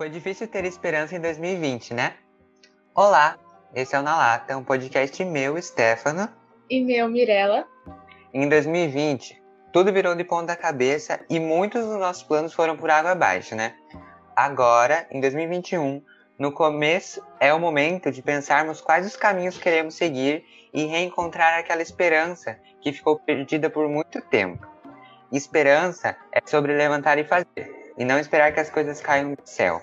Foi difícil ter esperança em 2020, né? Olá, esse é o Na Lata, um podcast meu, Stefano. E meu, Mirella. Em 2020, tudo virou de ponta cabeça e muitos dos nossos planos foram por água abaixo, né? Agora, em 2021, no começo é o momento de pensarmos quais os caminhos queremos seguir e reencontrar aquela esperança que ficou perdida por muito tempo. Esperança é sobre levantar e fazer, e não esperar que as coisas caiam do céu.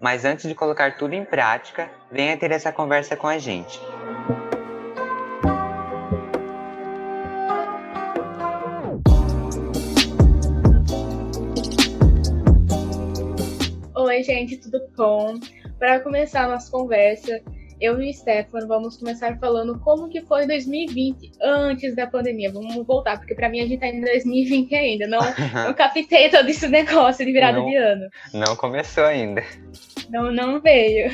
Mas antes de colocar tudo em prática, venha ter essa conversa com a gente. Oi, gente, tudo bom? Para começar a nossa conversa, eu e o Stefano vamos começar falando como que foi 2020 antes da pandemia. Vamos voltar, porque para mim a gente tá em 2020 ainda. Não, não captei todo esse negócio de virada Não. de ano. Não começou ainda. Não, não veio.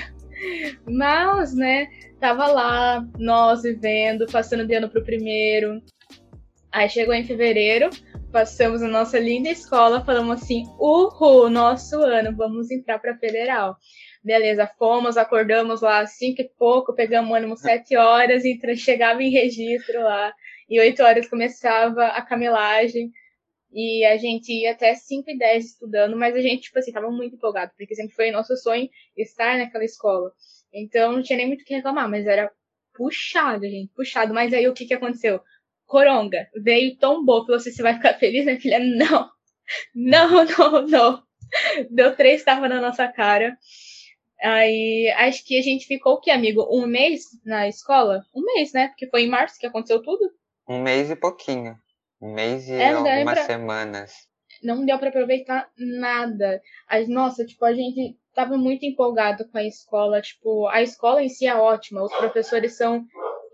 Mas, né, tava lá, nós vivendo, passando de ano pro primeiro. Aí chegou em fevereiro, passamos a nossa linda escola, falamos assim: uhul, nosso ano, vamos entrar pra federal. Beleza, fomos, acordamos lá cinco e pouco, pegamos ônibus sete horas e chegava em registro lá. E oito horas começava a camelagem. E a gente ia até 5 e 10 estudando, mas a gente, tipo assim, tava muito empolgado, porque sempre foi nosso sonho estar naquela escola. Então não tinha nem muito o que reclamar, mas era puxado, gente, puxado. Mas aí o que que aconteceu? Coronga veio, tombou, falou assim, você vai ficar feliz, minha filha? Não, não, não, não. Deu três tapas na nossa cara. Aí, acho que a gente ficou o que, amigo? Um mês na escola? Um mês, né? Porque foi em março que aconteceu tudo. Um mês e pouquinho. Um mês e É, algumas pra- semanas. não deu pra aproveitar nada. As, nossa, tipo, a gente tava muito empolgado com a escola. Tipo, a escola em si é ótima, os professores são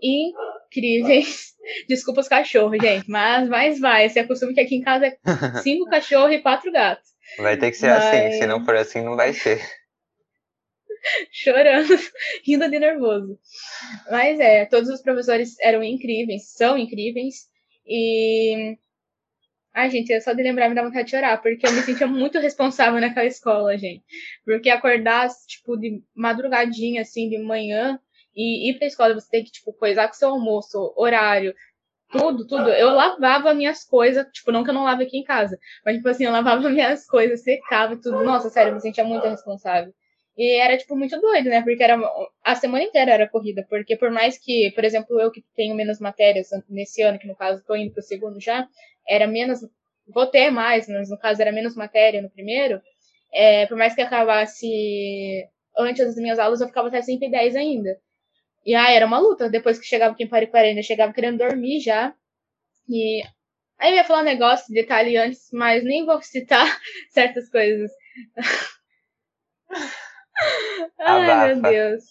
incríveis. Desculpa os cachorros, gente, mas, mas vai. Se acostume que aqui em casa é cinco cachorros e quatro gatos. Vai ter que ser Mas- assim, se não for assim, não vai ser. Chorando, rindo de nervoso. Mas é, todos os professores eram incríveis, são incríveis. E. Ai, gente, só de lembrar me dá vontade de chorar, porque eu me sentia muito responsável naquela escola, gente. Porque acordar, tipo, de madrugadinha, assim, de manhã, e ir pra escola, você tem que, tipo, coisar com seu almoço, horário, tudo, tudo. Eu lavava minhas coisas, tipo, não que eu não lave aqui em casa, mas, tipo assim, eu lavava minhas coisas, secava tudo. Nossa, sério, eu me sentia muito responsável. E era, tipo, muito doido, né? Porque era a semana inteira era corrida. Porque por mais que, por exemplo, eu que tenho menos matérias nesse ano, que no caso tô indo pro segundo já, era menos. Vou ter mais, mas no caso era menos matéria no primeiro. É, por mais que acabasse antes das minhas aulas, eu ficava até 5 e 10 ainda. E aí era uma luta. Depois que chegava aqui em Pariquara, ainda chegava querendo dormir já. E aí eu ia falar um negócio de detalhe antes, mas nem vou citar certas coisas. Ai, meu Abafa. Deus.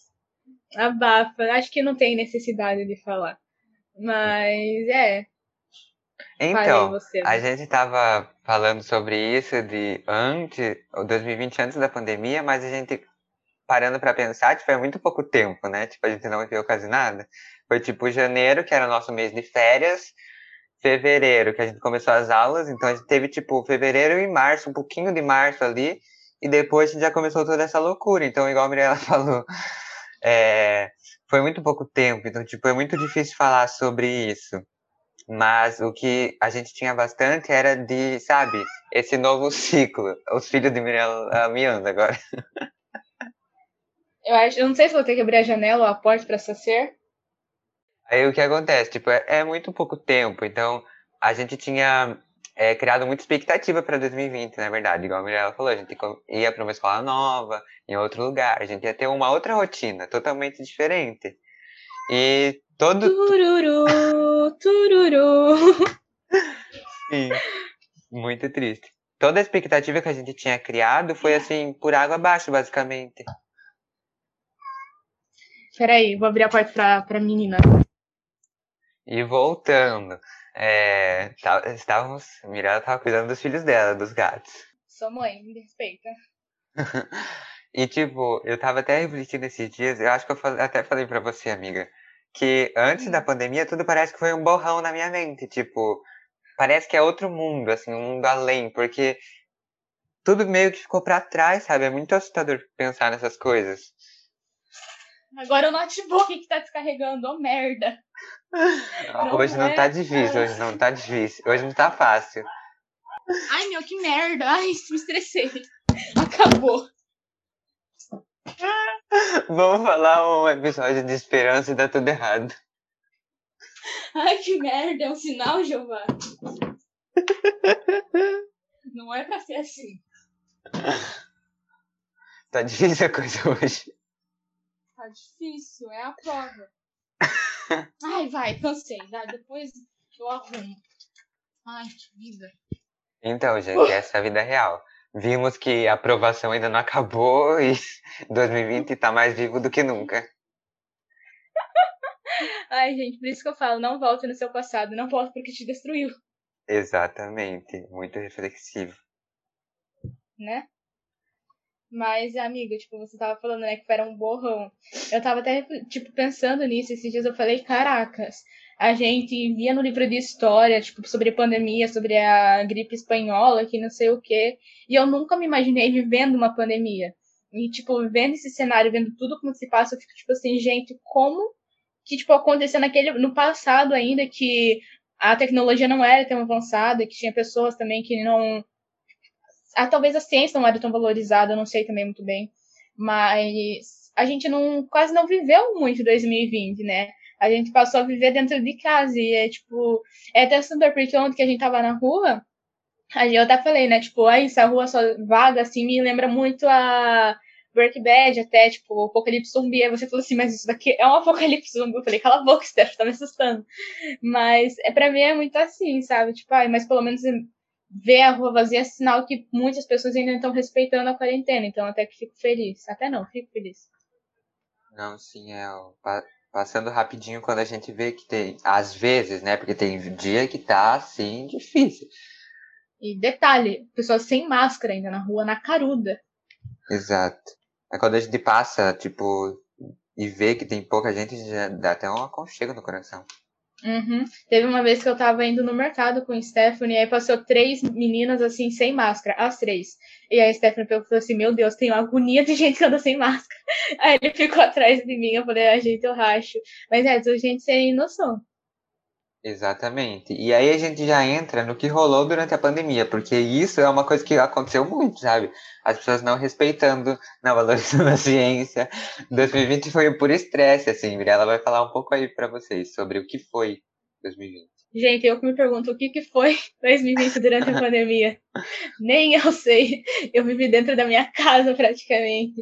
Abafa. Acho que não tem necessidade de falar. Mas é. Então, você. a gente tava falando sobre isso de antes, o 2020 antes da pandemia, mas a gente parando pra pensar, tipo, é muito pouco tempo, né? Tipo, a gente não viveu quase nada. Foi tipo janeiro, que era o nosso mês de férias, fevereiro, que a gente começou as aulas, então a gente teve tipo fevereiro e março, um pouquinho de março ali, e depois a gente já começou toda essa loucura. Então, igual a Mirella falou, é, foi muito pouco tempo, então, tipo, é muito difícil falar sobre isso. Mas o que a gente tinha bastante era de, sabe, esse novo ciclo. Os filhos de Mirella miando agora. Eu acho, eu não sei se vou ter que abrir a janela ou a porta pra sacer. Aí o que acontece? Tipo, é, é muito pouco tempo, então a gente tinha é, criado muita expectativa para 2020, na verdade. Igual a Mirella falou, a gente ia para uma escola nova, em outro lugar, a gente ia ter uma outra rotina, totalmente diferente. E todo. Tururu, tururu. Sim, muito triste. Toda a expectativa que a gente tinha criado foi assim, por água abaixo, basicamente. Peraí, vou abrir a porta pra, pra menina. E voltando, é, tá- estávamos. Mirella estava cuidando dos filhos dela, dos gatos. Sou mãe, me respeita. E tipo, eu tava até refletindo esses dias, eu acho que eu fal- até falei pra você, amiga, que antes da pandemia tudo parece que foi um borrão na minha mente, tipo, parece que é outro mundo, assim, um mundo além, porque tudo meio que ficou para trás, sabe? É muito assustador pensar nessas coisas. Agora o notebook que tá descarregando, ô oh, merda. Não hoje é, não tá difícil, hoje não tá difícil. Hoje não tá fácil. Ai, meu, que merda. Ai, me estressei. Acabou. Vamos falar um episódio de esperança e dá tudo errado. Ai, que merda. É um sinal, Jeová. Não é pra ser assim. Tá difícil a coisa hoje. Tá difícil, é a prova. Ai, vai, cansei. Tá? Depois eu arrumo. Ai, que vida. Então, gente, essa é a vida real. Vimos que a aprovação ainda não acabou e 2020 tá mais vivo do que nunca. Ai, gente, por isso que eu falo, não volte no seu passado, não volte porque te destruiu. Exatamente, muito reflexivo. Né? Mas, amiga, tipo, você tava falando, né, que era um borrão. Eu tava até, tipo, pensando nisso esses dias. Eu falei, caracas, a gente via no livro de história, tipo, sobre pandemia, sobre a gripe espanhola, que não sei o quê. E eu nunca me imaginei vivendo uma pandemia. E, tipo, vendo esse cenário, vendo tudo como se passa, eu fico, tipo assim, gente, como que, tipo, aconteceu naquele, no passado ainda, que a tecnologia não era tão avançada, que tinha pessoas também que não ah, talvez a ciência não era tão valorizada, eu não sei também muito bem. Mas a gente não quase não viveu muito 2020, né? A gente passou a viver dentro de casa. E é tipo, é até assustador, porque ontem que a gente tava na rua, eu até falei, né? Tipo, aí essa rua só vaga, assim, me lembra muito a Breaking Bad, até, tipo, o Apocalipse Zumbi. Aí você falou assim, mas isso daqui é um Apocalipse Zumbi. Eu falei, cala a boca, Steph, tá me assustando. Mas é, pra mim é muito assim, sabe? Tipo, ai, mas pelo menos ver a rua vazia é sinal que muitas pessoas ainda estão respeitando a quarentena. Então, até que fico feliz. Até não, fico feliz. Não, sim, é. Passando rapidinho quando a gente vê que tem. Às vezes, né? Porque tem dia que tá assim difícil. E detalhe, pessoas sem máscara ainda na rua, na caruda. Exato. É quando a gente passa, tipo, e vê que tem pouca gente, já dá até um aconchego no coração. Uhum. Teve uma vez que eu tava indo no mercado com a Stephanie, aí passou três meninas assim, sem máscara, as três. E aí a Stephanie falou assim: Meu Deus, tem uma agonia de gente que anda sem máscara. Aí ele ficou atrás de mim, eu falei: A gente, eu racho. Mas é, gente sem noção. Exatamente. E aí a gente já entra no que rolou durante a pandemia, porque isso é uma coisa que aconteceu muito, sabe? As pessoas não respeitando, não valorizando a ciência. 2020 foi por estresse, assim. Ela vai falar um pouco aí para vocês sobre o que foi 2020. Gente, eu que me pergunto o que, que foi 2020 durante a pandemia. nem eu sei. Eu vivi dentro da minha casa praticamente.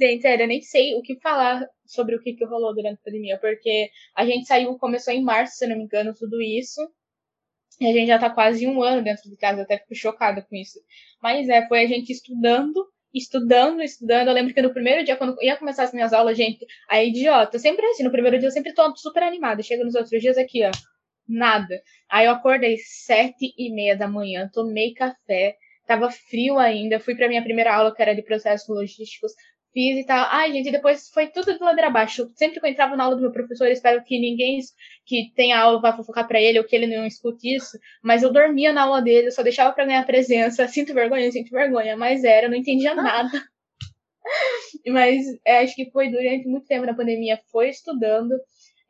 Gente, sério, eu nem sei o que falar sobre o que, que rolou durante a pandemia, porque a gente saiu, começou em março, se não me engano, tudo isso. E a gente já tá quase um ano dentro de casa, eu até fico chocada com isso. Mas é, foi a gente estudando, estudando, estudando. Eu lembro que no primeiro dia, quando ia começar as minhas aulas, gente, a idiota, sempre assim, no primeiro dia eu sempre tô super animada. Chega nos outros dias aqui, ó nada. Aí eu acordei sete e meia da manhã, tomei café, tava frio ainda, fui pra minha primeira aula, que era de processos logísticos, fiz e tal. Ai, gente, depois foi tudo de ladeira abaixo. Sempre que eu entrava na aula do meu professor, espero que ninguém que tenha aula vá fofocar pra ele ou que ele não escute isso, mas eu dormia na aula dele, eu só deixava pra ganhar presença. Sinto vergonha, sinto vergonha, mas era, eu não entendia nada. mas é, acho que foi durante muito tempo na pandemia, foi estudando.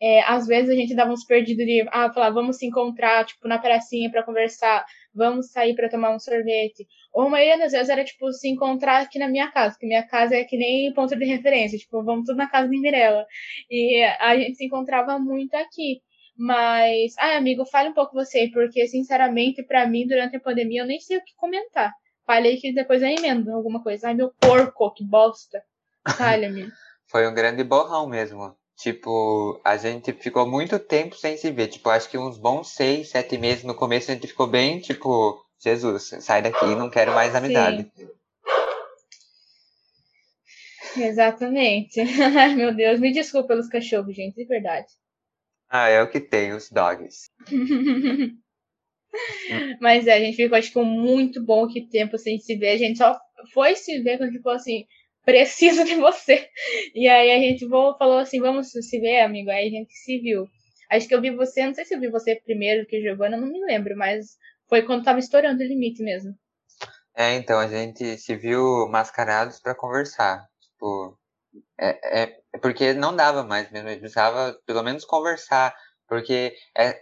É, às vezes a gente dava uns perdidos de, ah, falar, vamos se encontrar, tipo, na pracinha para conversar, vamos sair para tomar um sorvete. Ou a maioria das vezes era, tipo, se encontrar aqui na minha casa, porque minha casa é que nem ponto de referência, tipo, vamos tudo na casa de Mirella. E a gente se encontrava muito aqui. Mas, ai, amigo, fale um pouco você, porque, sinceramente, para mim, durante a pandemia, eu nem sei o que comentar. Falei que depois eu emendo alguma coisa. Ai, meu porco, que bosta. Falha-me. Foi um grande borrão mesmo. Tipo, a gente ficou muito tempo sem se ver. Tipo, acho que uns bons seis, sete meses no começo a gente ficou bem, tipo, Jesus, sai daqui, não quero mais amizade. Sim. Exatamente. Meu Deus, me desculpa pelos cachorros, gente, de verdade. Ah, é o que tem, os dogs. Mas é, a gente ficou, acho que, muito bom que tempo sem se ver. A gente só foi se ver quando, tipo assim, preciso de você. E aí a gente falou assim, vamos se ver, amigo. Aí a gente se viu. Acho que eu vi você, não sei se eu vi você primeiro que Giovana, não me lembro, mas foi quando tava estourando o limite mesmo. É, então a gente se viu mascarados para conversar. Tipo, é, é, é, porque não dava mais mesmo, a gente precisava pelo menos conversar. Porque é.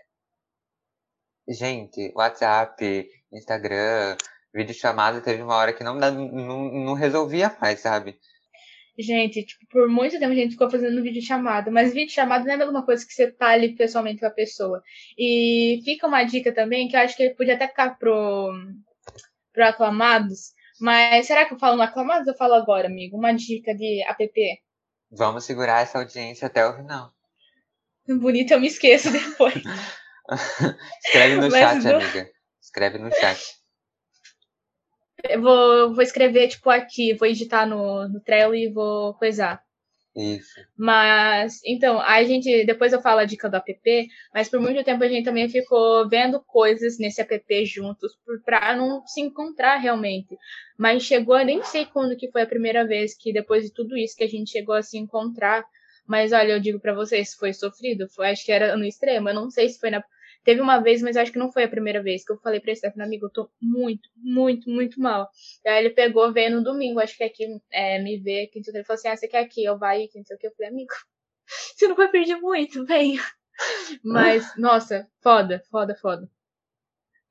Gente, WhatsApp, Instagram, vídeo chamada teve uma hora que não, não, não resolvia mais, sabe? Gente, tipo, por muito tempo a gente ficou fazendo vídeo chamada, mas vídeo chamada não é a mesma coisa que você tá ali pessoalmente com a pessoa. E fica uma dica também, que eu acho que podia até ficar pro, pro Aclamados, mas será que eu falo no Aclamados ou eu falo agora, amigo? Uma dica de app? Vamos segurar essa audiência até o final. Bonito, eu me esqueço depois. Escreve no chat, do... amiga. Escreve no chat. Eu vou, vou escrever, tipo, aqui, vou editar no, no Trello e vou coisar. Isso. Mas, então, a gente, depois eu falo a dica do app, mas por muito tempo a gente também ficou vendo coisas nesse app juntos, pra não se encontrar realmente. Mas chegou, nem sei quando que foi a primeira vez que depois de tudo isso que a gente chegou a se encontrar. Mas olha, eu digo para vocês, foi sofrido, foi, acho que era no extremo, eu não sei se foi na Teve uma vez, mas acho que não foi a primeira vez, que eu falei pra Stefano, amigo, eu tô muito, muito, muito mal. E aí ele pegou, veio no domingo, acho que aqui, é, me vê, que ele falou assim, ah, você quer aqui? Eu vai, que não sei o que. Eu falei, amigo, você não vai perder muito, venha. Mas, nossa, foda, foda, foda.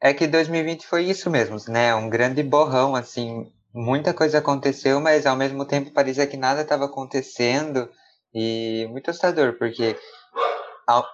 É que 2020 foi isso mesmo, né? Um grande borrão, assim. Muita coisa aconteceu, mas ao mesmo tempo parecia que nada estava acontecendo. E muito assustador, porque ao,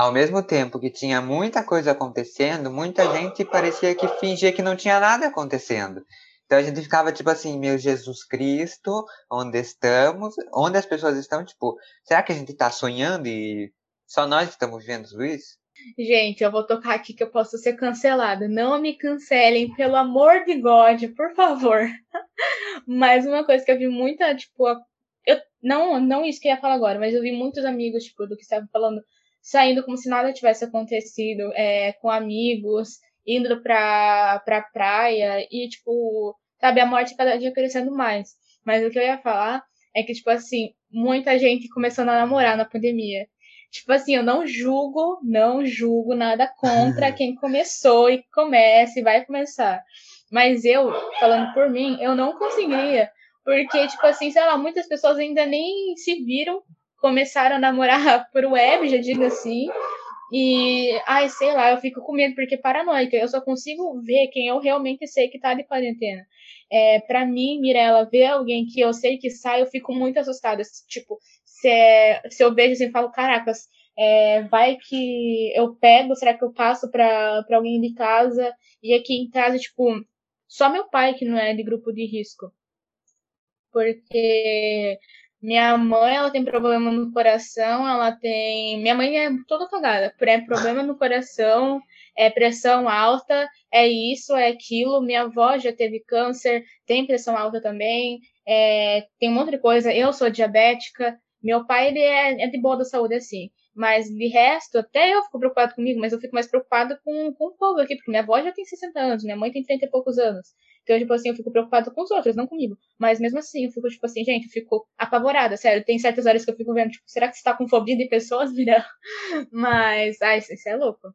ao mesmo tempo que tinha muita coisa acontecendo, muita gente parecia que fingia que não tinha nada acontecendo. Então a gente ficava tipo assim, meu Jesus Cristo, onde estamos? Onde as pessoas estão? Tipo, será que a gente tá sonhando e só nós estamos vendo isso? Gente, eu vou tocar aqui que eu posso ser cancelada. Não me cancelem, pelo amor de God, por favor. mas uma coisa que eu vi muita, tipo, eu não, não isso que eu ia falar agora, mas eu vi muitos amigos, tipo, do que estavam falando saindo como se nada tivesse acontecido, é, com amigos, indo pra, pra praia e, tipo, sabe, a morte cada dia crescendo mais. Mas o que eu ia falar é que, tipo assim, muita gente começando a namorar na pandemia. Tipo assim, eu não julgo, não julgo nada contra quem começou e começa e vai começar. Mas eu, falando por mim, eu não conseguiria. Porque, tipo assim, sei lá, muitas pessoas ainda nem se viram começaram a namorar por web, já digo assim. E, ai, sei lá, eu fico com medo porque é paranoica. Eu só consigo ver quem eu realmente sei que tá de quarentena. É, para mim, Mirella, ver alguém que eu sei que sai, eu fico muito assustada. Tipo, se, é, se eu vejo assim, falo, caracas, é, vai que eu pego, será que eu passo pra, pra alguém de casa? E aqui em casa, tipo, só meu pai que não é de grupo de risco. Porque minha mãe, ela tem problema no coração, ela tem. Minha mãe é toda cagada. É problema no coração, é pressão alta, é isso, é aquilo. Minha avó já teve câncer, tem pressão alta também, é... tem um monte de coisa. Eu sou diabética. Meu pai, ele é, é de boa da saúde, assim. Mas de resto, até eu fico preocupado comigo, mas eu fico mais preocupado com, com o povo aqui, porque minha avó já tem 60 anos, minha mãe tem 30 e poucos anos. Então, tipo assim, eu fico preocupada com os outros, não comigo. Mas mesmo assim, eu fico, tipo assim, gente, eu fico apavorada, sério. Tem certas horas que eu fico vendo, tipo, será que você tá com fobia de pessoas, Vira? Mas, ai, isso é louco.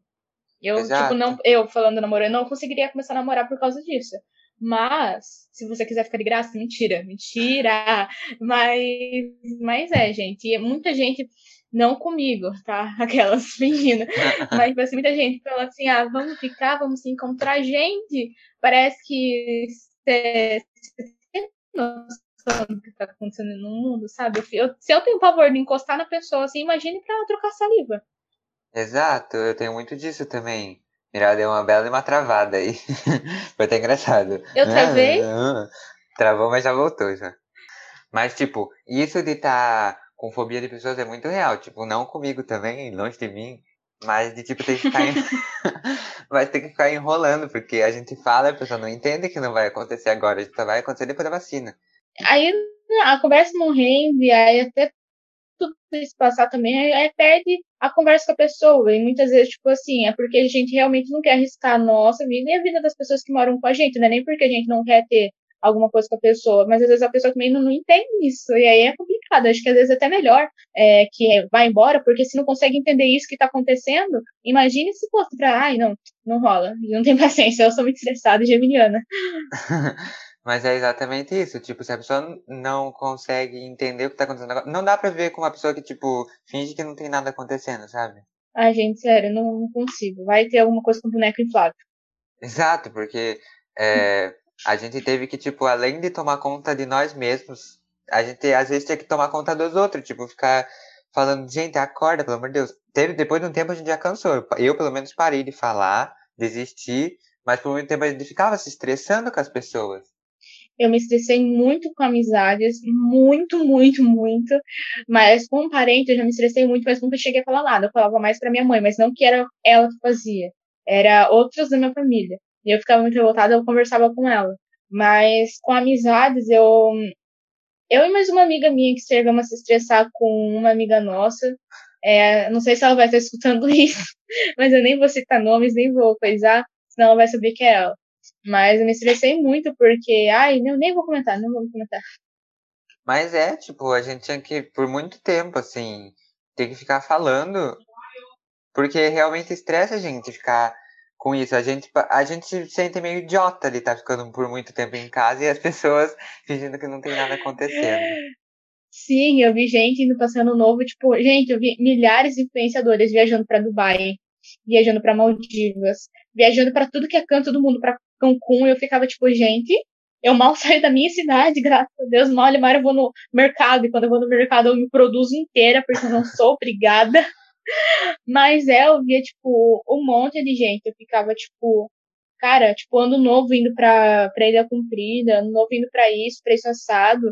Eu, Exato. tipo, não, eu falando namoro, eu não conseguiria começar a namorar por causa disso. Mas, se você quiser ficar de graça, mentira, mentira. Mas, mas é, gente. E muita gente, não comigo, tá? Aquelas meninas. mas, tipo assim, muita gente fala assim: ah, vamos ficar, vamos se encontrar. Gente, parece que você tem noção do que tá acontecendo no mundo, sabe? Eu, se eu tenho pavor de encostar na pessoa, assim, imagine pra trocar saliva. Exato, eu tenho muito disso também. Mirada deu uma bela e uma travada aí. Foi até engraçado. Eu travei? Travou, mas já voltou já. Mas, tipo, isso de estar tá com fobia de pessoas é muito real. Tipo, não comigo também, longe de mim. Mas de tipo, tem que ficar. En... mas tem que ficar enrolando, porque a gente fala, a pessoa não entende que não vai acontecer agora, só vai acontecer depois da vacina. Aí a conversa não rende, aí até tudo isso passar também, aí perde a conversa com a pessoa. E muitas vezes, tipo assim, é porque a gente realmente não quer arriscar a nossa vida e a vida das pessoas que moram com a gente, não é nem porque a gente não quer ter alguma coisa com a pessoa, mas às vezes a pessoa também não, não entende isso, e aí é complicado complicado. Acho que às vezes é até melhor é, que vá embora, porque se não consegue entender isso que está acontecendo, imagine se fosse pra. Ai, não, não rola. Não tem paciência, eu sou muito estressada e geminiana. Mas é exatamente isso. Tipo, se a pessoa não consegue entender o que tá acontecendo agora, não dá pra ver com uma pessoa que, tipo, finge que não tem nada acontecendo, sabe? Ai, gente, sério, não, não consigo. Vai ter alguma coisa com boneco inflável. Exato, porque é, a gente teve que, tipo, além de tomar conta de nós mesmos, a gente às vezes tinha que tomar conta dos outros, tipo, ficar falando, gente, acorda, pelo amor de Deus. Teve, depois de um tempo a gente já cansou. Eu, pelo menos, parei de falar, desisti, mas por muito tempo a gente ficava se estressando com as pessoas. Eu me estressei muito com amizades, muito, muito, muito. Mas com um parente eu já me estressei muito, mas nunca cheguei a falar nada. Eu falava mais para minha mãe, mas não que era ela que fazia. Era outros da minha família. E eu ficava muito revoltada, eu conversava com ela. Mas com amizades, eu. Eu e mais uma amiga minha que chegamos a se estressar com uma amiga nossa. É, não sei se ela vai estar escutando isso, mas eu nem vou citar nomes, nem vou coisar, senão ela vai saber que é ela. Mas eu me estressei muito porque, ai, não, nem vou comentar, não vou comentar. Mas é, tipo, a gente tinha que, por muito tempo, assim, ter que ficar falando, porque realmente estressa a gente ficar com isso. A gente, a gente se sente meio idiota de estar tá ficando por muito tempo em casa e as pessoas fingindo que não tem nada acontecendo. Sim, eu vi gente indo passando novo, tipo, gente, eu vi milhares de influenciadores viajando para Dubai, viajando para Maldivas, viajando para tudo que é canto do mundo, para Cancún, eu ficava tipo, gente, eu mal saio da minha cidade, graças a Deus, mal e mal eu vou no mercado, e quando eu vou no mercado eu me produzo inteira, porque eu não sou obrigada. Mas é, eu via, tipo, um monte de gente, eu ficava, tipo, cara, tipo, ano novo indo pra, pra Ilha Comprida, ano novo indo pra isso, pra isso assado,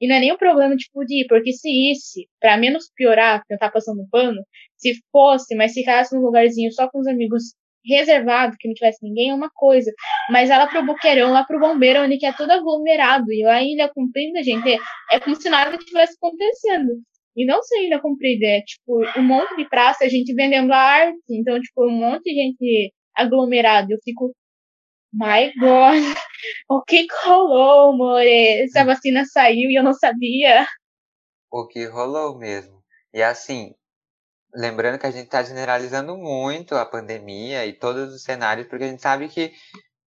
e não é nem um problema, tipo, de ir, porque se isso, pra menos piorar, tentar passando pano, se fosse, mas ficasse num lugarzinho só com os amigos reservado, que não tivesse ninguém, é uma coisa. Mas ela pro Boqueirão, lá pro Bombeiro, onde que é tudo aglomerado. E lá em Ilha Comprida, gente, é como se nada tivesse acontecendo. E não só Ilha Comprida, é tipo um monte de praça, a gente vendendo arte. Então, tipo, um monte de gente aglomerado. Eu fico, my God, o que rolou, more? Essa vacina saiu e eu não sabia. O que rolou mesmo. E assim, lembrando que a gente está generalizando muito a pandemia e todos os cenários, porque a gente sabe que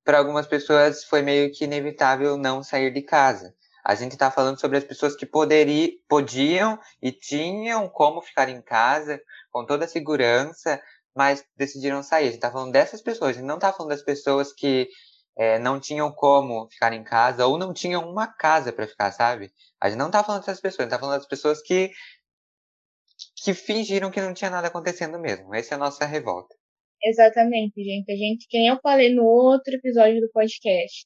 para algumas pessoas foi meio que inevitável não sair de casa. A gente está falando sobre as pessoas que poderiam, podiam e tinham como ficar em casa com toda a segurança, mas decidiram sair. A gente está falando dessas pessoas, a gente não está falando das pessoas que é, não tinham como ficar em casa ou não tinham uma casa para ficar, sabe? A gente não está falando dessas pessoas, a gente está falando das pessoas que que fingiram que não tinha nada acontecendo mesmo. Essa é a nossa revolta. Exatamente, gente. A gente, que nem eu falei no outro episódio do podcast,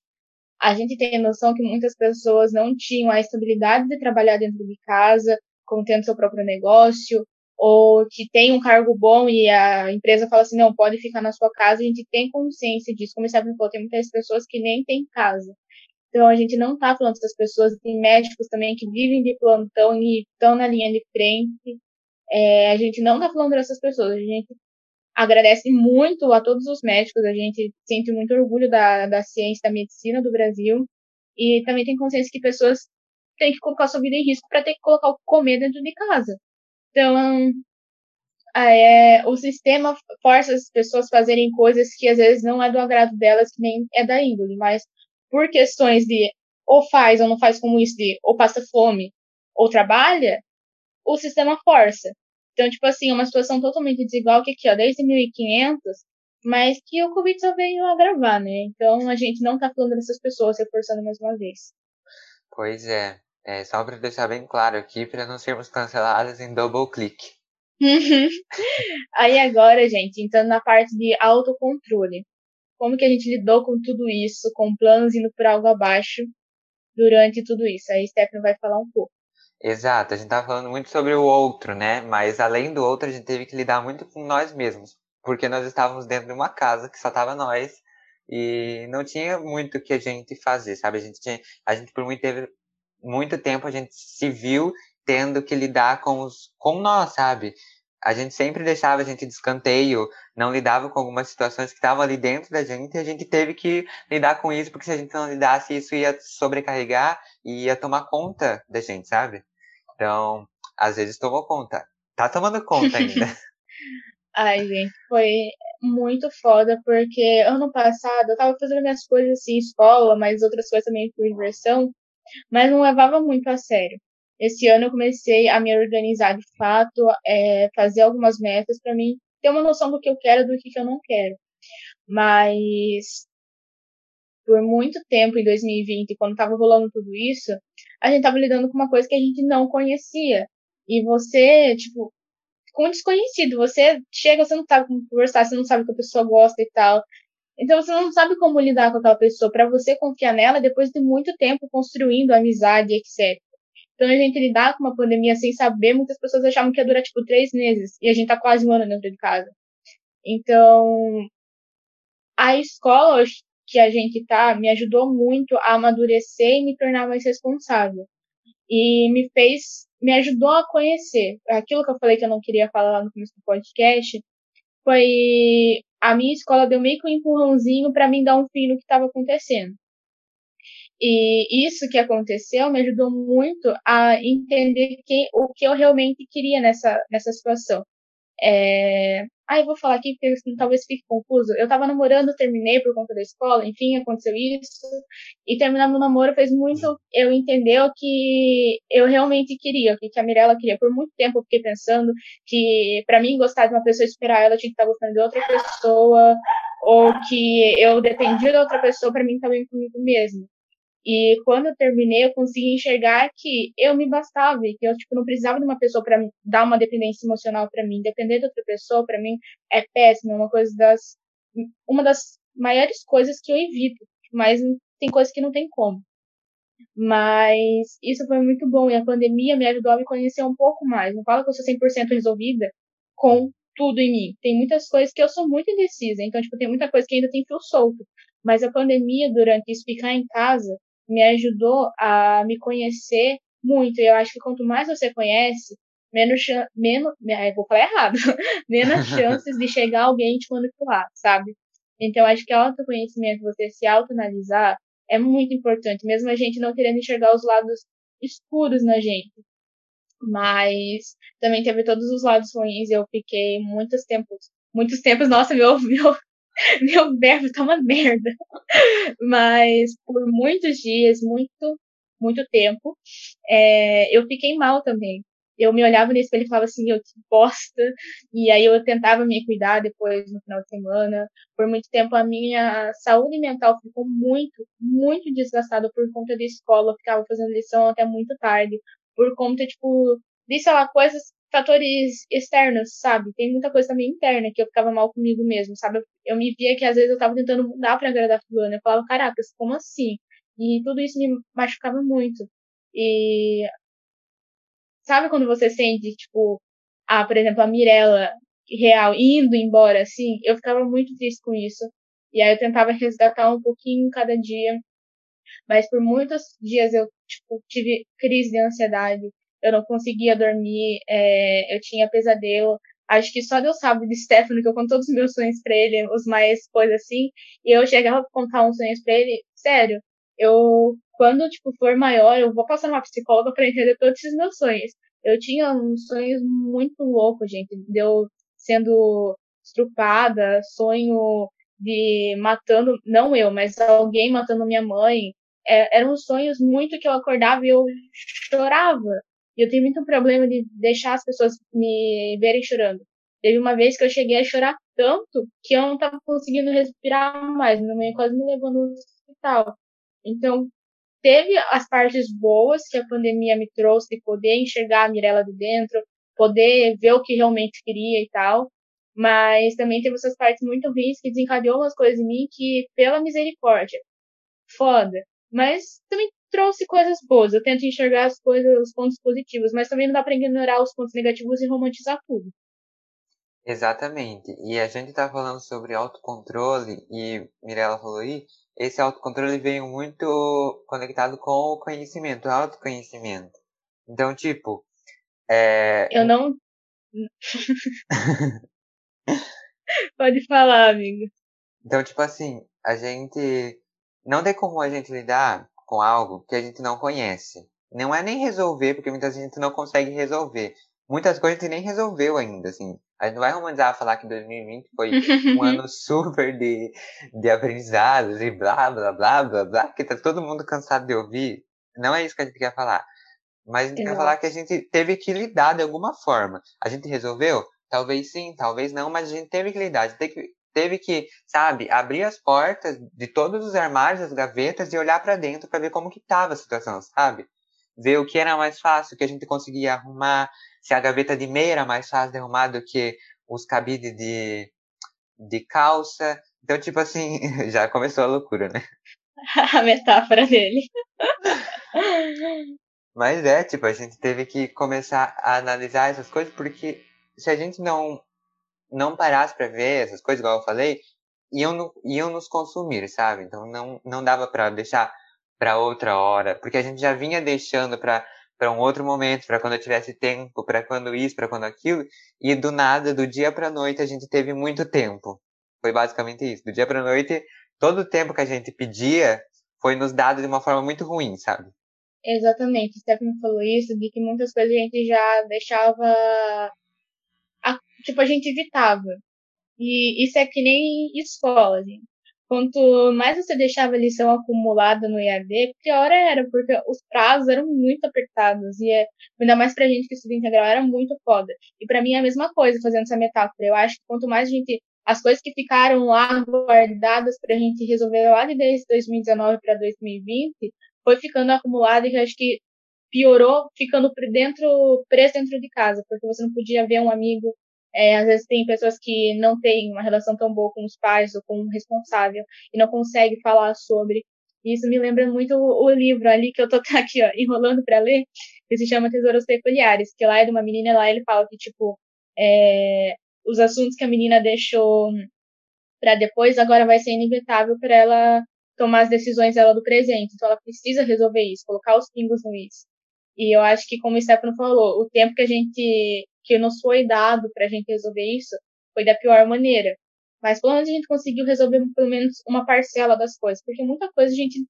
a gente tem noção que muitas pessoas não tinham a estabilidade de trabalhar dentro de casa, como tendo seu próprio negócio, ou que tem um cargo bom e a empresa fala assim, não, pode ficar na sua casa, a gente tem consciência disso. Como você falou, tem muitas pessoas que nem têm casa. Então a gente não está falando dessas pessoas, tem médicos também que vivem de plantão e estão na linha de frente é, a gente não está falando dessas pessoas, a gente agradece muito a todos os médicos, a gente sente muito orgulho da, da ciência, da medicina do Brasil, e também tem consciência que pessoas têm que colocar sua vida em risco para ter que colocar o comer dentro de casa. Então, é, o sistema força as pessoas a fazerem coisas que às vezes não é do agrado delas, que nem é da índole, mas por questões de ou faz ou não faz como isso, de ou passa fome ou trabalha, o sistema força. Então, tipo assim, é uma situação totalmente desigual que aqui, ó, desde 1500, mas que o Covid só veio agravar, né? Então, a gente não tá falando dessas pessoas, reforçando mais uma vez. Pois é. é só para deixar bem claro aqui, para não sermos cancelados em double click. Aí agora, gente, entrando na parte de autocontrole. Como que a gente lidou com tudo isso, com planos indo por algo abaixo durante tudo isso? Aí Stephanie vai falar um pouco. Exato, a gente tá falando muito sobre o outro, né? Mas além do outro, a gente teve que lidar muito com nós mesmos, porque nós estávamos dentro de uma casa que só tava nós e não tinha muito o que a gente fazer, sabe? A gente tinha, a gente por muito tempo, muito tempo a gente se viu tendo que lidar com os com nós, sabe? A gente sempre deixava a gente de escanteio, não lidava com algumas situações que estavam ali dentro da gente e a gente teve que lidar com isso, porque se a gente não lidasse, isso ia sobrecarregar e ia tomar conta da gente, sabe? Então, às vezes tomou conta. Tá tomando conta ainda. Ai, gente, foi muito foda, porque ano passado eu tava fazendo minhas coisas assim, escola, mas outras coisas também por diversão, mas não levava muito a sério. Esse ano eu comecei a me organizar de fato, é, fazer algumas metas para mim ter uma noção do que eu quero do que eu não quero. Mas por muito tempo em 2020, quando estava rolando tudo isso, a gente estava lidando com uma coisa que a gente não conhecia. E você, tipo, com um desconhecido, você chega, você não sabe como conversar, você não sabe o que a pessoa gosta e tal. Então você não sabe como lidar com aquela pessoa para você confiar nela depois de muito tempo construindo amizade, etc. Então a gente lidar com uma pandemia sem saber, muitas pessoas achavam que ia durar tipo três meses e a gente tá quase um ano dentro de casa. Então a escola que a gente tá me ajudou muito a amadurecer e me tornar mais responsável. E me fez, me ajudou a conhecer. Aquilo que eu falei que eu não queria falar lá no começo do podcast foi a minha escola deu meio que um empurrãozinho para mim dar um fim no que estava acontecendo. E isso que aconteceu me ajudou muito a entender quem, o que eu realmente queria nessa, nessa situação. É... Ah, eu vou falar aqui porque talvez fique confuso. Eu tava namorando, terminei por conta da escola, enfim, aconteceu isso. E terminar meu namoro fez muito eu entender o que eu realmente queria, o que a Mirella queria. Por muito tempo eu fiquei pensando que para mim gostar de uma pessoa esperar ela tinha que estar gostando de outra pessoa, ou que eu dependia de outra pessoa para mim estar bem comigo mesmo. E quando eu terminei, eu consegui enxergar que eu me bastava e que eu tipo não precisava de uma pessoa para dar uma dependência emocional para mim. Depender de outra pessoa para mim é péssimo, é uma coisa das uma das maiores coisas que eu evito, mas tem coisas que não tem como. Mas isso foi muito bom e a pandemia me ajudou a me conhecer um pouco mais. Não falo que eu sou 100% resolvida com tudo em mim. Tem muitas coisas que eu sou muito indecisa, então tipo tem muita coisa que ainda tem fio solto. Mas a pandemia durante isso ficar em casa me ajudou a me conhecer muito. E eu acho que quanto mais você conhece, menos menos, vou falar errado, menos chances de chegar alguém te manipular, sabe? Então acho que o autoconhecimento, você se autoanalisar, é muito importante, mesmo a gente não querendo enxergar os lados escuros na gente. Mas também teve todos os lados ruins, eu fiquei muitos tempos, muitos tempos, nossa, meu, meu, meu verbo tá uma merda. Mas por muitos dias, muito, muito tempo, é, eu fiquei mal também. Eu me olhava no espelho e falava assim, eu que bosta. E aí eu tentava me cuidar depois no final de semana. Por muito tempo a minha saúde mental ficou muito, muito desgastada por conta da escola. Eu ficava fazendo lição até muito tarde. Por conta, tipo, sei lá, coisas fatores externos, sabe? Tem muita coisa também interna que eu ficava mal comigo mesmo, sabe? Eu me via que às vezes eu tava tentando mudar pra agradar fulano. Eu falava, caracas, como assim? E tudo isso me machucava muito. E sabe quando você sente, tipo, ah, por exemplo, a Mirella real indo embora, assim, eu ficava muito triste com isso. E aí eu tentava resgatar um pouquinho cada dia. Mas por muitos dias eu, tipo, tive crise de ansiedade eu não conseguia dormir, é, eu tinha pesadelo. Acho que só Deus sabe de Stefano, que eu conto todos os meus sonhos pra ele, os mais coisas assim, e eu chegava a contar uns sonhos pra ele, sério, eu, quando, tipo, for maior, eu vou passar numa psicóloga pra entender todos esses meus sonhos. Eu tinha uns sonhos muito loucos, gente, de eu sendo estrupada, sonho de matando, não eu, mas alguém matando minha mãe. É, eram sonhos muito que eu acordava e eu chorava. E eu tenho muito problema de deixar as pessoas me verem chorando. Teve uma vez que eu cheguei a chorar tanto que eu não estava conseguindo respirar mais. Minha mãe quase me levou no hospital. Então, teve as partes boas que a pandemia me trouxe de poder enxergar a Mirella de dentro, poder ver o que realmente queria e tal. Mas também teve essas partes muito ruins que desencadeou umas coisas em mim que, pela misericórdia, foda. Mas também trouxe coisas boas. Eu tento enxergar as coisas, os pontos positivos, mas também não dá para ignorar os pontos negativos e romantizar tudo. Exatamente. E a gente tá falando sobre autocontrole e Mirella falou aí, esse autocontrole veio muito conectado com o conhecimento, o autoconhecimento. Então, tipo, é... Eu não Pode falar, amigo. Então, tipo assim, a gente não tem como a gente lidar com algo que a gente não conhece. não é nem resolver, porque muitas vezes a gente não consegue resolver. Muitas coisas a gente nem resolveu ainda, assim. A gente não vai romantizar falar que 2020 foi um ano super de, de aprendizados e blá, blá, blá, blá, blá, que tá todo mundo cansado de ouvir. Não é isso que a gente quer falar. Mas a gente Exato. quer falar que a gente teve que lidar de alguma forma. A gente resolveu? Talvez sim, talvez não, mas a gente teve que lidar. A gente teve que, teve que sabe, abrir as portas de todos os armários, as gavetas e olhar para dentro para ver como que tava a situação, sabe? Ver o que era mais fácil, o que a gente conseguia arrumar, se a gaveta de meia era mais fácil de arrumar do que os cabides de, de calça. Então, tipo assim, já começou a loucura, né? a metáfora dele. Mas é, tipo, a gente teve que começar a analisar essas coisas, porque se a gente não não parasse para ver essas coisas, igual eu falei, iam, iam nos consumir, sabe? Então não, não dava para deixar para outra hora, porque a gente já vinha deixando para para um outro momento, para quando eu tivesse tempo, para quando isso, para quando aquilo, e do nada, do dia para noite, a gente teve muito tempo. Foi basicamente isso. Do dia para noite, todo o tempo que a gente pedia foi nos dado de uma forma muito ruim, sabe? Exatamente. Stephanie falou isso, de que muitas coisas a gente já deixava tipo, a gente evitava. E isso é que nem escola, gente. Quanto mais você deixava a lição acumulada no EAD, pior era, porque os prazos eram muito apertados. E é, ainda mais pra gente que estuda integral, era muito foda. E para mim é a mesma coisa, fazendo essa metáfora. Eu acho que quanto mais a gente. As coisas que ficaram lá guardadas pra gente resolver lá de desde 2019 para 2020, foi ficando acumulado e eu acho que piorou ficando dentro, preso dentro de casa, porque você não podia ver um amigo. É, às vezes tem pessoas que não têm uma relação tão boa com os pais ou com o responsável e não consegue falar sobre. Isso me lembra muito o, o livro ali que eu tô aqui, ó, enrolando para ler, que se chama Tesouros Peculiares, que lá é de uma menina, lá ele fala que, tipo, é, os assuntos que a menina deixou para depois, agora vai ser inevitável para ela tomar as decisões dela do presente. Então ela precisa resolver isso, colocar os pingos no isso. E eu acho que, como o Stefano falou, o tempo que a gente, que nos foi dado para a gente resolver isso, foi da pior maneira. Mas pelo menos a gente conseguiu resolver pelo menos uma parcela das coisas, porque muita coisa a gente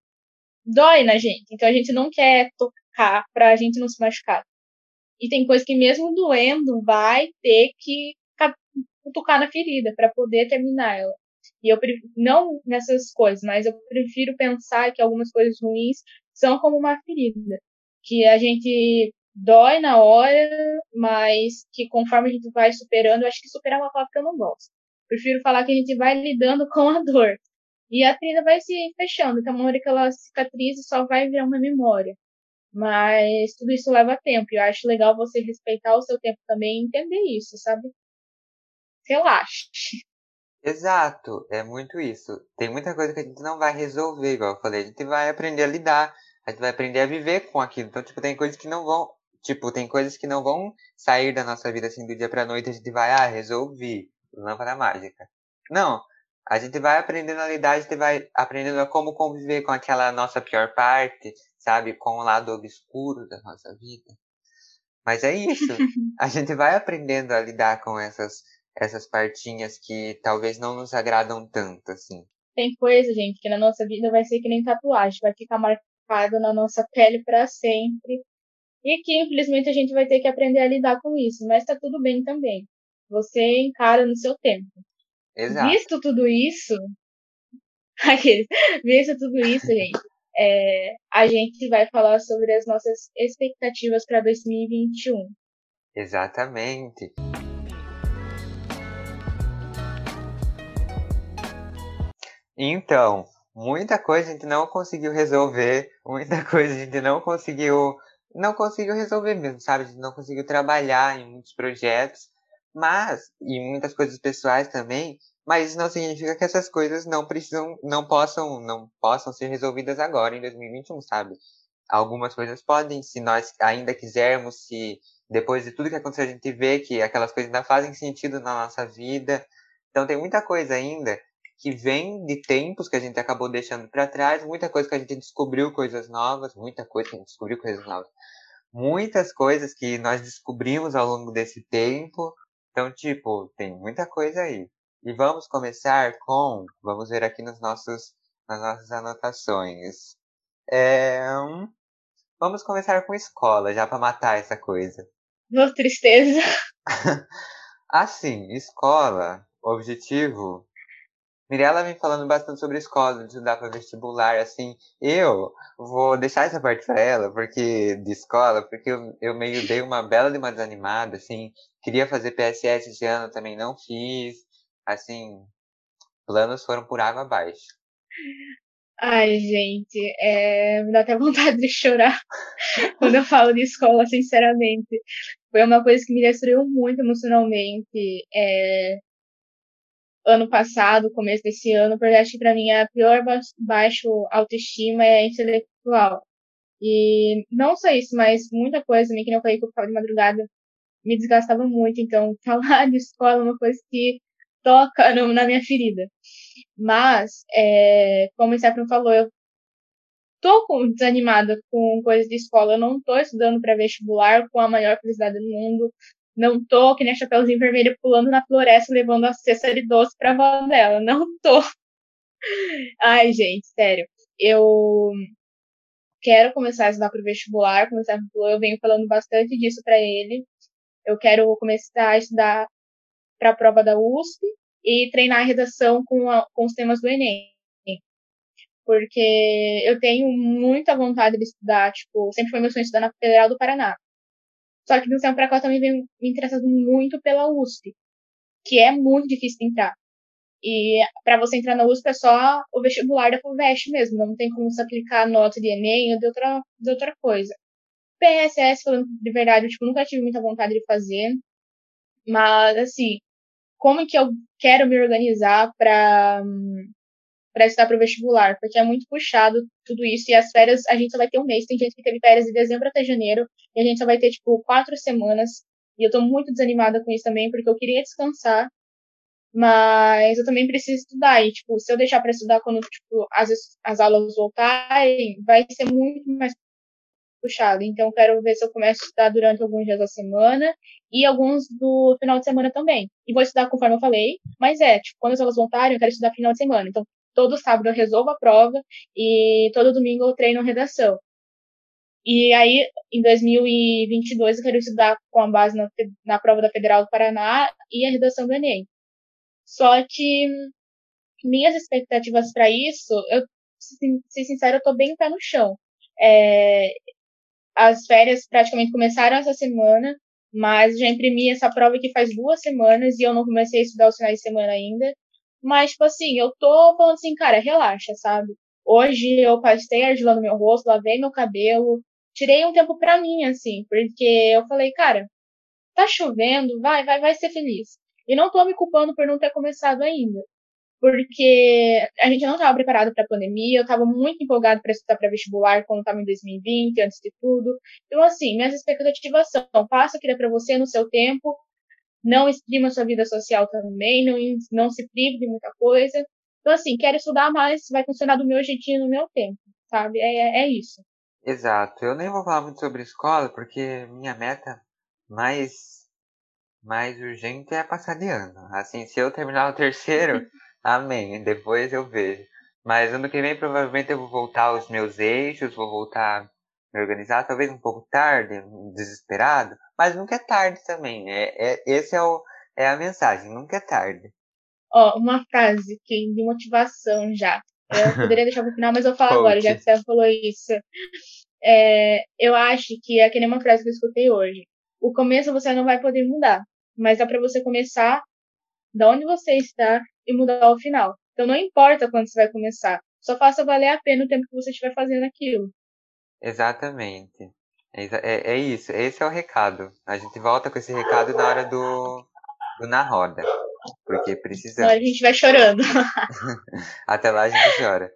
dói na gente. Então a gente não quer tocar para a gente não se machucar. E tem coisa que mesmo doendo vai ter que tocar na ferida para poder terminar ela. E eu não nessas coisas, mas eu prefiro pensar que algumas coisas ruins são como uma ferida que a gente dói na hora, mas que conforme a gente vai superando, eu acho que superar é uma palavra que eu não gosto. Prefiro falar que a gente vai lidando com a dor. E a ferida vai se fechando, então uma hora que ela cicatriza só vai virar uma memória. Mas tudo isso leva tempo. E eu acho legal você respeitar o seu tempo também e entender isso, sabe? Relaxe. Exato, é muito isso. Tem muita coisa que a gente não vai resolver, igual eu falei. A gente vai aprender a lidar a gente vai aprender a viver com aquilo. Então, tipo, tem coisas que não vão. Tipo, tem coisas que não vão sair da nossa vida assim do dia pra noite. A gente vai, ah, resolvi. Lâmpada mágica. Não. A gente vai aprendendo a lidar, a gente vai aprendendo a como conviver com aquela nossa pior parte, sabe? Com o lado obscuro da nossa vida. Mas é isso. A gente vai aprendendo a lidar com essas, essas partinhas que talvez não nos agradam tanto, assim. Tem coisa, gente, que na nossa vida vai ser que nem tatuagem, vai ficar mar marcado na nossa pele para sempre. E que infelizmente a gente vai ter que aprender a lidar com isso, mas tá tudo bem também. Você encara no seu tempo. Exato. Visto tudo isso, visto tudo isso, gente, é, a gente vai falar sobre as nossas expectativas para 2021. Exatamente. Então, muita coisa a gente não conseguiu resolver, muita coisa a gente não conseguiu, não conseguiu resolver mesmo, sabe? Não conseguiu trabalhar em muitos projetos, mas, e muitas coisas pessoais também, mas isso não significa que essas coisas não precisam, não possam, não possam ser resolvidas agora, em 2021, sabe? Algumas coisas podem, se nós ainda quisermos, se depois de tudo que aconteceu a gente vê que aquelas coisas ainda fazem sentido na nossa vida. Então tem muita coisa ainda que vem de tempos que a gente acabou deixando para trás, muita coisa que a gente descobriu coisas novas, muita coisa que a gente descobriu coisas novas, muitas coisas que nós descobrimos ao longo desse tempo. Então, tipo, tem muita coisa aí. E vamos começar com, vamos ver aqui nos nossos, nas nossas anotações. É, vamos começar com escola, já para matar essa coisa. Vou tristeza. assim, escola, objetivo. Mirella vem falando bastante sobre escola, de estudar para vestibular, assim. Eu vou deixar essa parte para ela, porque de escola, porque eu, eu meio dei uma bela de uma desanimada, assim. Queria fazer PSS esse ano, também não fiz. Assim, planos foram por água abaixo. Ai, gente, é... me dá até vontade de chorar quando eu falo de escola, sinceramente. Foi uma coisa que me destruiu muito emocionalmente. É... Ano passado, começo desse ano, acho que pra mim a pior baixo autoestima é intelectual. E não só isso, mas muita coisa também, que eu falei que eu ficava de madrugada, me desgastava muito. Então, falar de escola é uma coisa que toca no, na minha ferida. Mas, é, como o Stefano falou, eu tô com, desanimada com coisas de escola. Eu não tô estudando para vestibular com a maior felicidade do mundo. Não tô que nem Chapeuzinho Vermelho pulando na floresta levando a cesta de doce pra avó dela. Não tô. Ai, gente, sério. Eu quero começar a estudar pro vestibular, falou, eu venho falando bastante disso para ele. Eu quero começar a estudar para a prova da USP e treinar a redação com, a, com os temas do Enem. Porque eu tenho muita vontade de estudar, tipo, sempre foi meu sonho estudar na Federal do Paraná. Só que do tempo para cá eu também venho me interessando muito pela USP, que é muito difícil de entrar. E para você entrar na USP é só o vestibular da FUVEST mesmo, não tem como você aplicar nota de Enem ou de outra, de outra coisa. PSS, falando de verdade, eu tipo, nunca tive muita vontade de fazer, mas assim, como que eu quero me organizar para para estudar para o vestibular, porque é muito puxado tudo isso e as férias a gente só vai ter um mês. Tem gente que teve férias de dezembro até janeiro e a gente só vai ter tipo quatro semanas. E eu tô muito desanimada com isso também, porque eu queria descansar, mas eu também preciso estudar. E, tipo, se eu deixar para estudar quando, tipo, as, as aulas voltarem, vai ser muito mais puxado. Então, quero ver se eu começo a estudar durante alguns dias da semana e alguns do final de semana também. E vou estudar conforme eu falei, mas é, tipo, quando as aulas voltarem, eu quero estudar final de semana. Então, todo sábado eu resolvo a prova e todo domingo eu treino redação. E aí, em 2022, eu quero estudar com a base na, na prova da Federal do Paraná e a redação do Enem. Só que minhas expectativas para isso, eu, ser sincero, eu tô bem pé no chão. É, as férias praticamente começaram essa semana, mas já imprimi essa prova que faz duas semanas e eu não comecei a estudar os finais de semana ainda. Mas, tipo assim, eu tô falando assim, cara, relaxa, sabe? Hoje eu passei argila no meu rosto, lavei meu cabelo, tirei um tempo pra mim, assim, porque eu falei, cara, tá chovendo, vai, vai, vai ser feliz. E não tô me culpando por não ter começado ainda porque a gente não estava preparado para a pandemia, eu estava muito empolgado para estudar para vestibular quando estava em 2020, antes de tudo. Então, assim, minhas expectativas são: faça o que dá para você no seu tempo, não exprima sua vida social também, não, não se prive de muita coisa. Então, assim, quero estudar mais, vai funcionar do meu jeitinho no meu tempo, sabe? É, é isso. Exato. Eu nem vou falar muito sobre escola, porque minha meta mais, mais urgente é passar de ano. Assim, se eu terminar o terceiro. Amém. Depois eu vejo. Mas ano que vem provavelmente eu vou voltar aos meus eixos, vou voltar me organizar, talvez um pouco tarde, desesperado, mas nunca é tarde também. É, é, esse é, o, é a mensagem, nunca é tarde. Ó, oh, uma frase que de motivação já. Eu poderia deixar pro final, mas eu falo agora, já que você falou isso. É, eu acho que é aquele uma frase que eu escutei hoje. O começo você não vai poder mudar, mas dá para você começar da onde você está e mudar o final. Então não importa quando você vai começar, só faça valer a pena o tempo que você estiver fazendo aquilo. Exatamente. É, é, é, isso, esse é o recado. A gente volta com esse recado na hora do, do Na Roda. Porque precisamos. A gente vai chorando. Até lá a gente chora.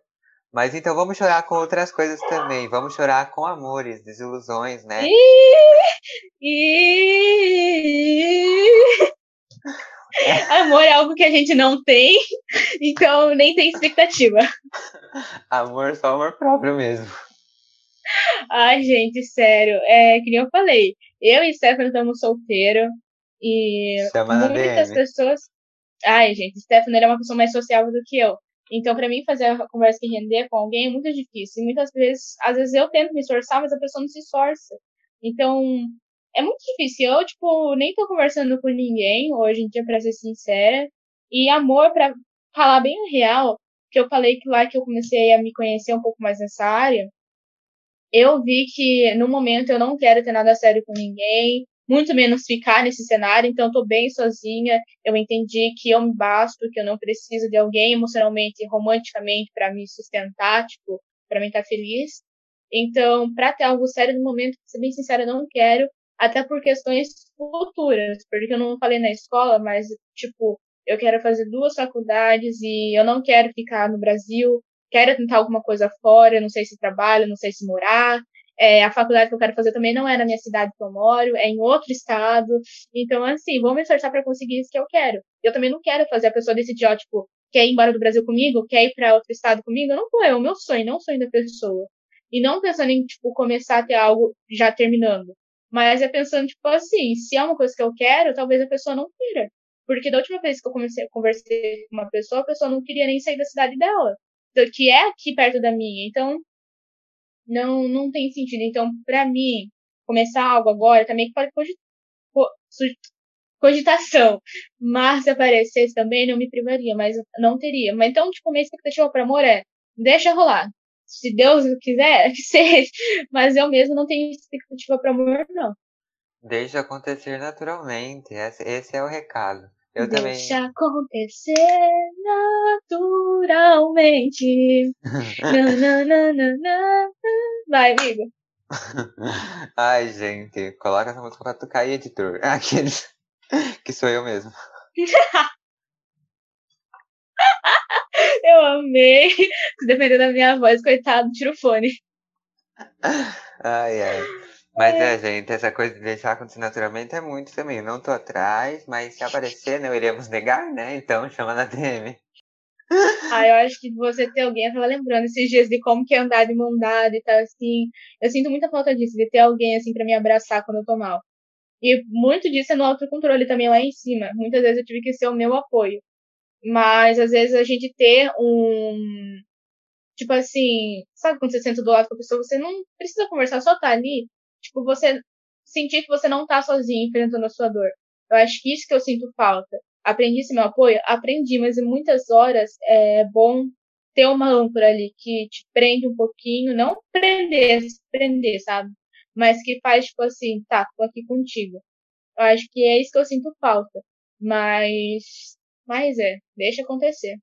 Mas então vamos chorar com outras coisas também. Vamos chorar com amores, desilusões, né? Amor é algo que a gente não tem, então nem tem expectativa. Amor, só amor próprio mesmo. Ai, gente, sério. É que nem eu falei. Eu e Stephanie estamos solteiros. E Chama muitas pessoas. Ai, gente, Stephanie é uma pessoa mais sociável do que eu. Então, para mim, fazer a conversa que render com alguém é muito difícil. E muitas vezes, às vezes eu tento me esforçar, mas a pessoa não se esforça. Então, é muito difícil. Eu, tipo, nem tô conversando com ninguém hoje em dia, pra ser sincera. E amor, para falar bem o real, que eu falei que lá que eu comecei a me conhecer um pouco mais nessa área, eu vi que no momento eu não quero ter nada sério com ninguém, muito menos ficar nesse cenário, então eu tô bem sozinha. Eu entendi que eu me basto, que eu não preciso de alguém emocionalmente, romanticamente para me sustentar, tipo, para mim estar tá feliz. Então, para ter algo sério no momento, pra ser bem sincera, eu não quero, até por questões futuras, porque eu não falei na escola, mas tipo, eu quero fazer duas faculdades e eu não quero ficar no Brasil, quero tentar alguma coisa fora, não sei se trabalho, não sei se morar. É, a faculdade que eu quero fazer também não é na minha cidade que eu moro, é em outro estado. Então, assim, vou me esforçar para conseguir isso que eu quero. Eu também não quero fazer a pessoa decidir, ó, tipo, quer ir embora do Brasil comigo, quer ir para outro estado comigo. Não vou, é o meu sonho, não o sonho da pessoa. E não pensando em, tipo, começar a ter algo já terminando. Mas é pensando, tipo, assim, se é uma coisa que eu quero, talvez a pessoa não queira. Porque da última vez que eu comecei, conversei com uma pessoa, a pessoa não queria nem sair da cidade dela, que é aqui perto da minha. Então, não, não tem sentido. Então, para mim, começar algo agora também pode cogitação. Mas se aparecesse também, não me privaria, mas não teria. Mas então, tipo, minha expectativa para amor é, deixa rolar. Se Deus quiser, que seja. Mas eu mesmo não tenho expectativa para amor, não. Deixa acontecer naturalmente. Esse, é o recado. Eu Deixa também. acontecer naturalmente. Vai, amigo. Ai, gente, coloca essa música pra tocar aí, editor. Aqueles que sou eu mesmo. eu amei. Dependendo da minha voz, coitado, tira o fone. Ai, ai. Mas é. é, gente, essa coisa de deixar acontecer naturalmente é muito também. Eu não tô atrás, mas se aparecer, não iremos negar, né? Então chama na DM. Ah, eu acho que você ter alguém, eu tava lembrando esses dias de como que é andar de mão dada e tal, assim. Eu sinto muita falta disso, de ter alguém, assim, para me abraçar quando eu tô mal. E muito disso é no autocontrole também lá em cima. Muitas vezes eu tive que ser o meu apoio. Mas às vezes a gente ter um. Tipo assim, sabe quando você senta do lado com a pessoa, você não precisa conversar, só tá ali tipo, você sentir que você não tá sozinho enfrentando a sua dor. Eu acho que isso que eu sinto falta. Aprendi esse meu apoio? Aprendi, mas em muitas horas é bom ter uma âncora ali que te prende um pouquinho, não prender, prender, sabe? Mas que faz, tipo assim, tá, tô aqui contigo. Eu acho que é isso que eu sinto falta. Mas, mas é, deixa acontecer.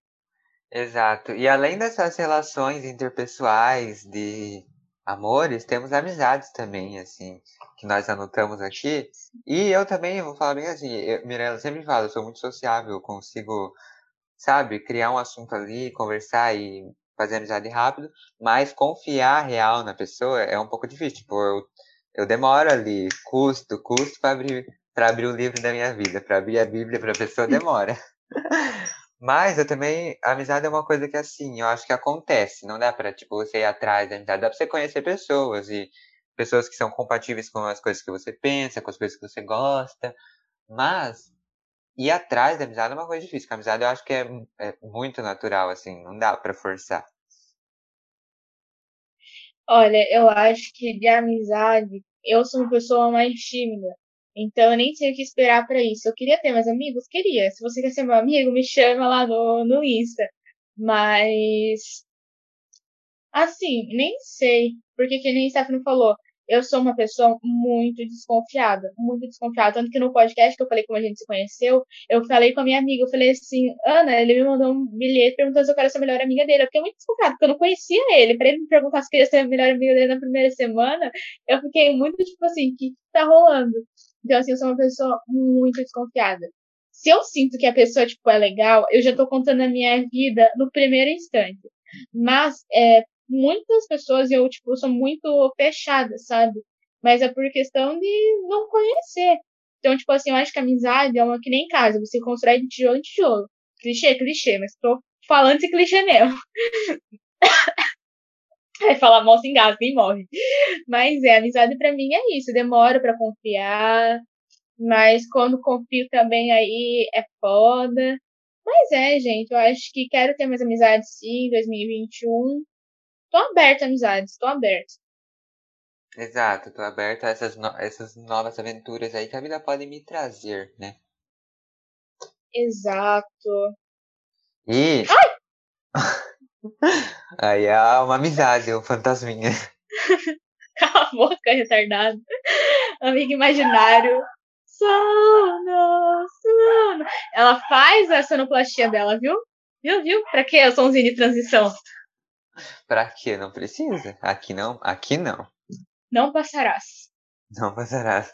Exato. E além dessas relações interpessoais, de amores, temos amizades também, assim, que nós anotamos aqui. E eu também, vou falar bem assim, eu, Mirella sempre fala, eu sou muito sociável, eu consigo, sabe, criar um assunto ali, conversar e fazer amizade rápido, mas confiar real na pessoa é um pouco difícil. Tipo, eu, eu demoro ali, custo, custo para abrir, pra abrir o livro da minha vida, para abrir a Bíblia para a pessoa demora. Mas eu também, a amizade é uma coisa que assim, eu acho que acontece, não dá pra, tipo, você ir atrás da amizade, dá pra você conhecer pessoas e pessoas que são compatíveis com as coisas que você pensa, com as coisas que você gosta, mas ir atrás da amizade é uma coisa difícil, a amizade eu acho que é, é muito natural, assim, não dá pra forçar. Olha, eu acho que de amizade, eu sou uma pessoa mais tímida. Então eu nem tinha que esperar para isso. Eu queria ter mais amigos? Queria. Se você quer ser meu amigo, me chama lá no, no Insta. Mas. Assim, nem sei. Porque que nem Stephanie falou, eu sou uma pessoa muito desconfiada. Muito desconfiada. Tanto que no podcast que eu falei como a gente se conheceu, eu falei com a minha amiga, eu falei assim, Ana, ele me mandou um bilhete perguntando se eu quero ser a melhor amiga dele. Eu fiquei muito desconfiada, porque eu não conhecia ele. Pra ele me perguntar se queria ser a melhor amiga dele na primeira semana, eu fiquei muito tipo assim, o que, que tá rolando? Então, assim, eu sou uma pessoa muito desconfiada. Se eu sinto que a pessoa, tipo, é legal, eu já tô contando a minha vida no primeiro instante. Mas, é, muitas pessoas, eu, tipo, sou muito fechada, sabe? Mas é por questão de não conhecer. Então, tipo assim, eu acho que amizade é uma que nem casa, você constrói de tijolo em tijolo. Clichê, clichê, mas tô falando esse clichê mesmo. Aí falar mal se engasga e morre. Mas é, amizade para mim é isso. Demora para confiar. Mas quando confio também aí é foda. Mas é, gente, eu acho que quero ter mais amizades sim em 2021. Tô aberta a amizades, tô aberta. Exato, tô aberto a essas, no essas novas aventuras aí que a vida pode me trazer, né? Exato. E. aí é uma amizade, um fantasminha. Cala a boca, retardado. Amigo imaginário. Sono, sono. Ela faz a sonoplastia dela, viu? Viu, viu? Pra que a somzinho de transição? Pra que? Não precisa. Aqui não, aqui não. Não passarás. Não passarás.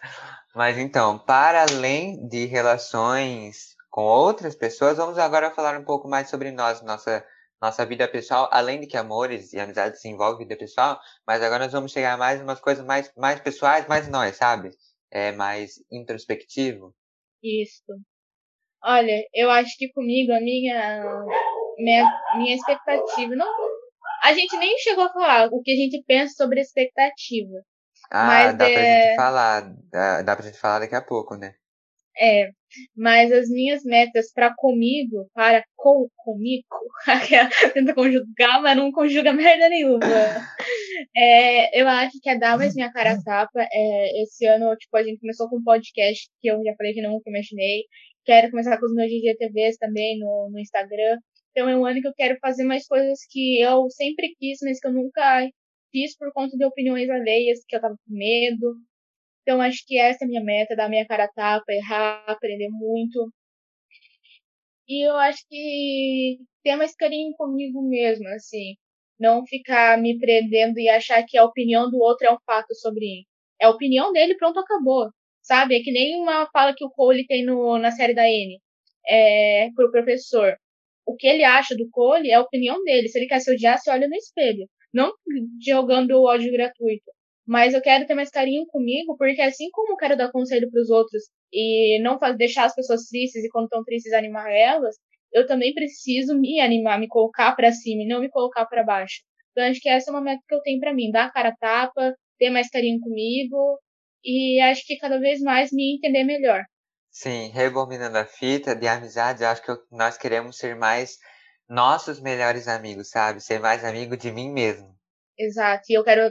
Mas então, para além de relações com outras pessoas, vamos agora falar um pouco mais sobre nós, nossa, nossa vida pessoal, além de que amores e amizades se envolvem vida pessoal, mas agora nós vamos chegar a mais umas coisas mais, mais pessoais, mais nós, sabe? É mais introspectivo. Isso. Olha, eu acho que comigo a minha minha, minha expectativa não a gente nem chegou a falar o que a gente pensa sobre expectativa. Ah, mas dá é... pra gente falar. Dá, dá pra gente falar daqui a pouco, né? É, mas as minhas metas para comigo, para com comigo, tenta conjugar, mas não conjuga merda nenhuma. É, eu acho que é dar mais minha cara a tapa. É, esse ano, tipo, a gente começou com um podcast que eu já falei que nunca imaginei. Quero começar com os meus IGTVs também no, no Instagram. Então é um ano que eu quero fazer mais coisas que eu sempre quis, mas que eu nunca fiz por conta de opiniões alheias, que eu tava com medo. Então, acho que essa é a minha meta, dar minha cara a tapa, errar, aprender muito. E eu acho que ter mais carinho comigo mesmo, assim. Não ficar me prendendo e achar que a opinião do outro é um fato sobre. É a opinião dele, pronto, acabou. Sabe? É que nem uma fala que o Cole tem no, na série da N. É, pro professor. O que ele acha do Cole é a opinião dele. Se ele quer se odiar, se olha no espelho. Não jogando o ódio gratuito mas eu quero ter mais carinho comigo, porque assim como eu quero dar conselho para os outros e não deixar as pessoas tristes e quando estão tristes animar elas, eu também preciso me animar, me colocar para cima e não me colocar para baixo. Então acho que essa é uma meta que eu tenho para mim, dar a cara a tapa, ter mais carinho comigo e acho que cada vez mais me entender melhor. Sim, rebobinando a fita de amizade, acho que nós queremos ser mais nossos melhores amigos, sabe? Ser mais amigo de mim mesmo. Exato. E eu quero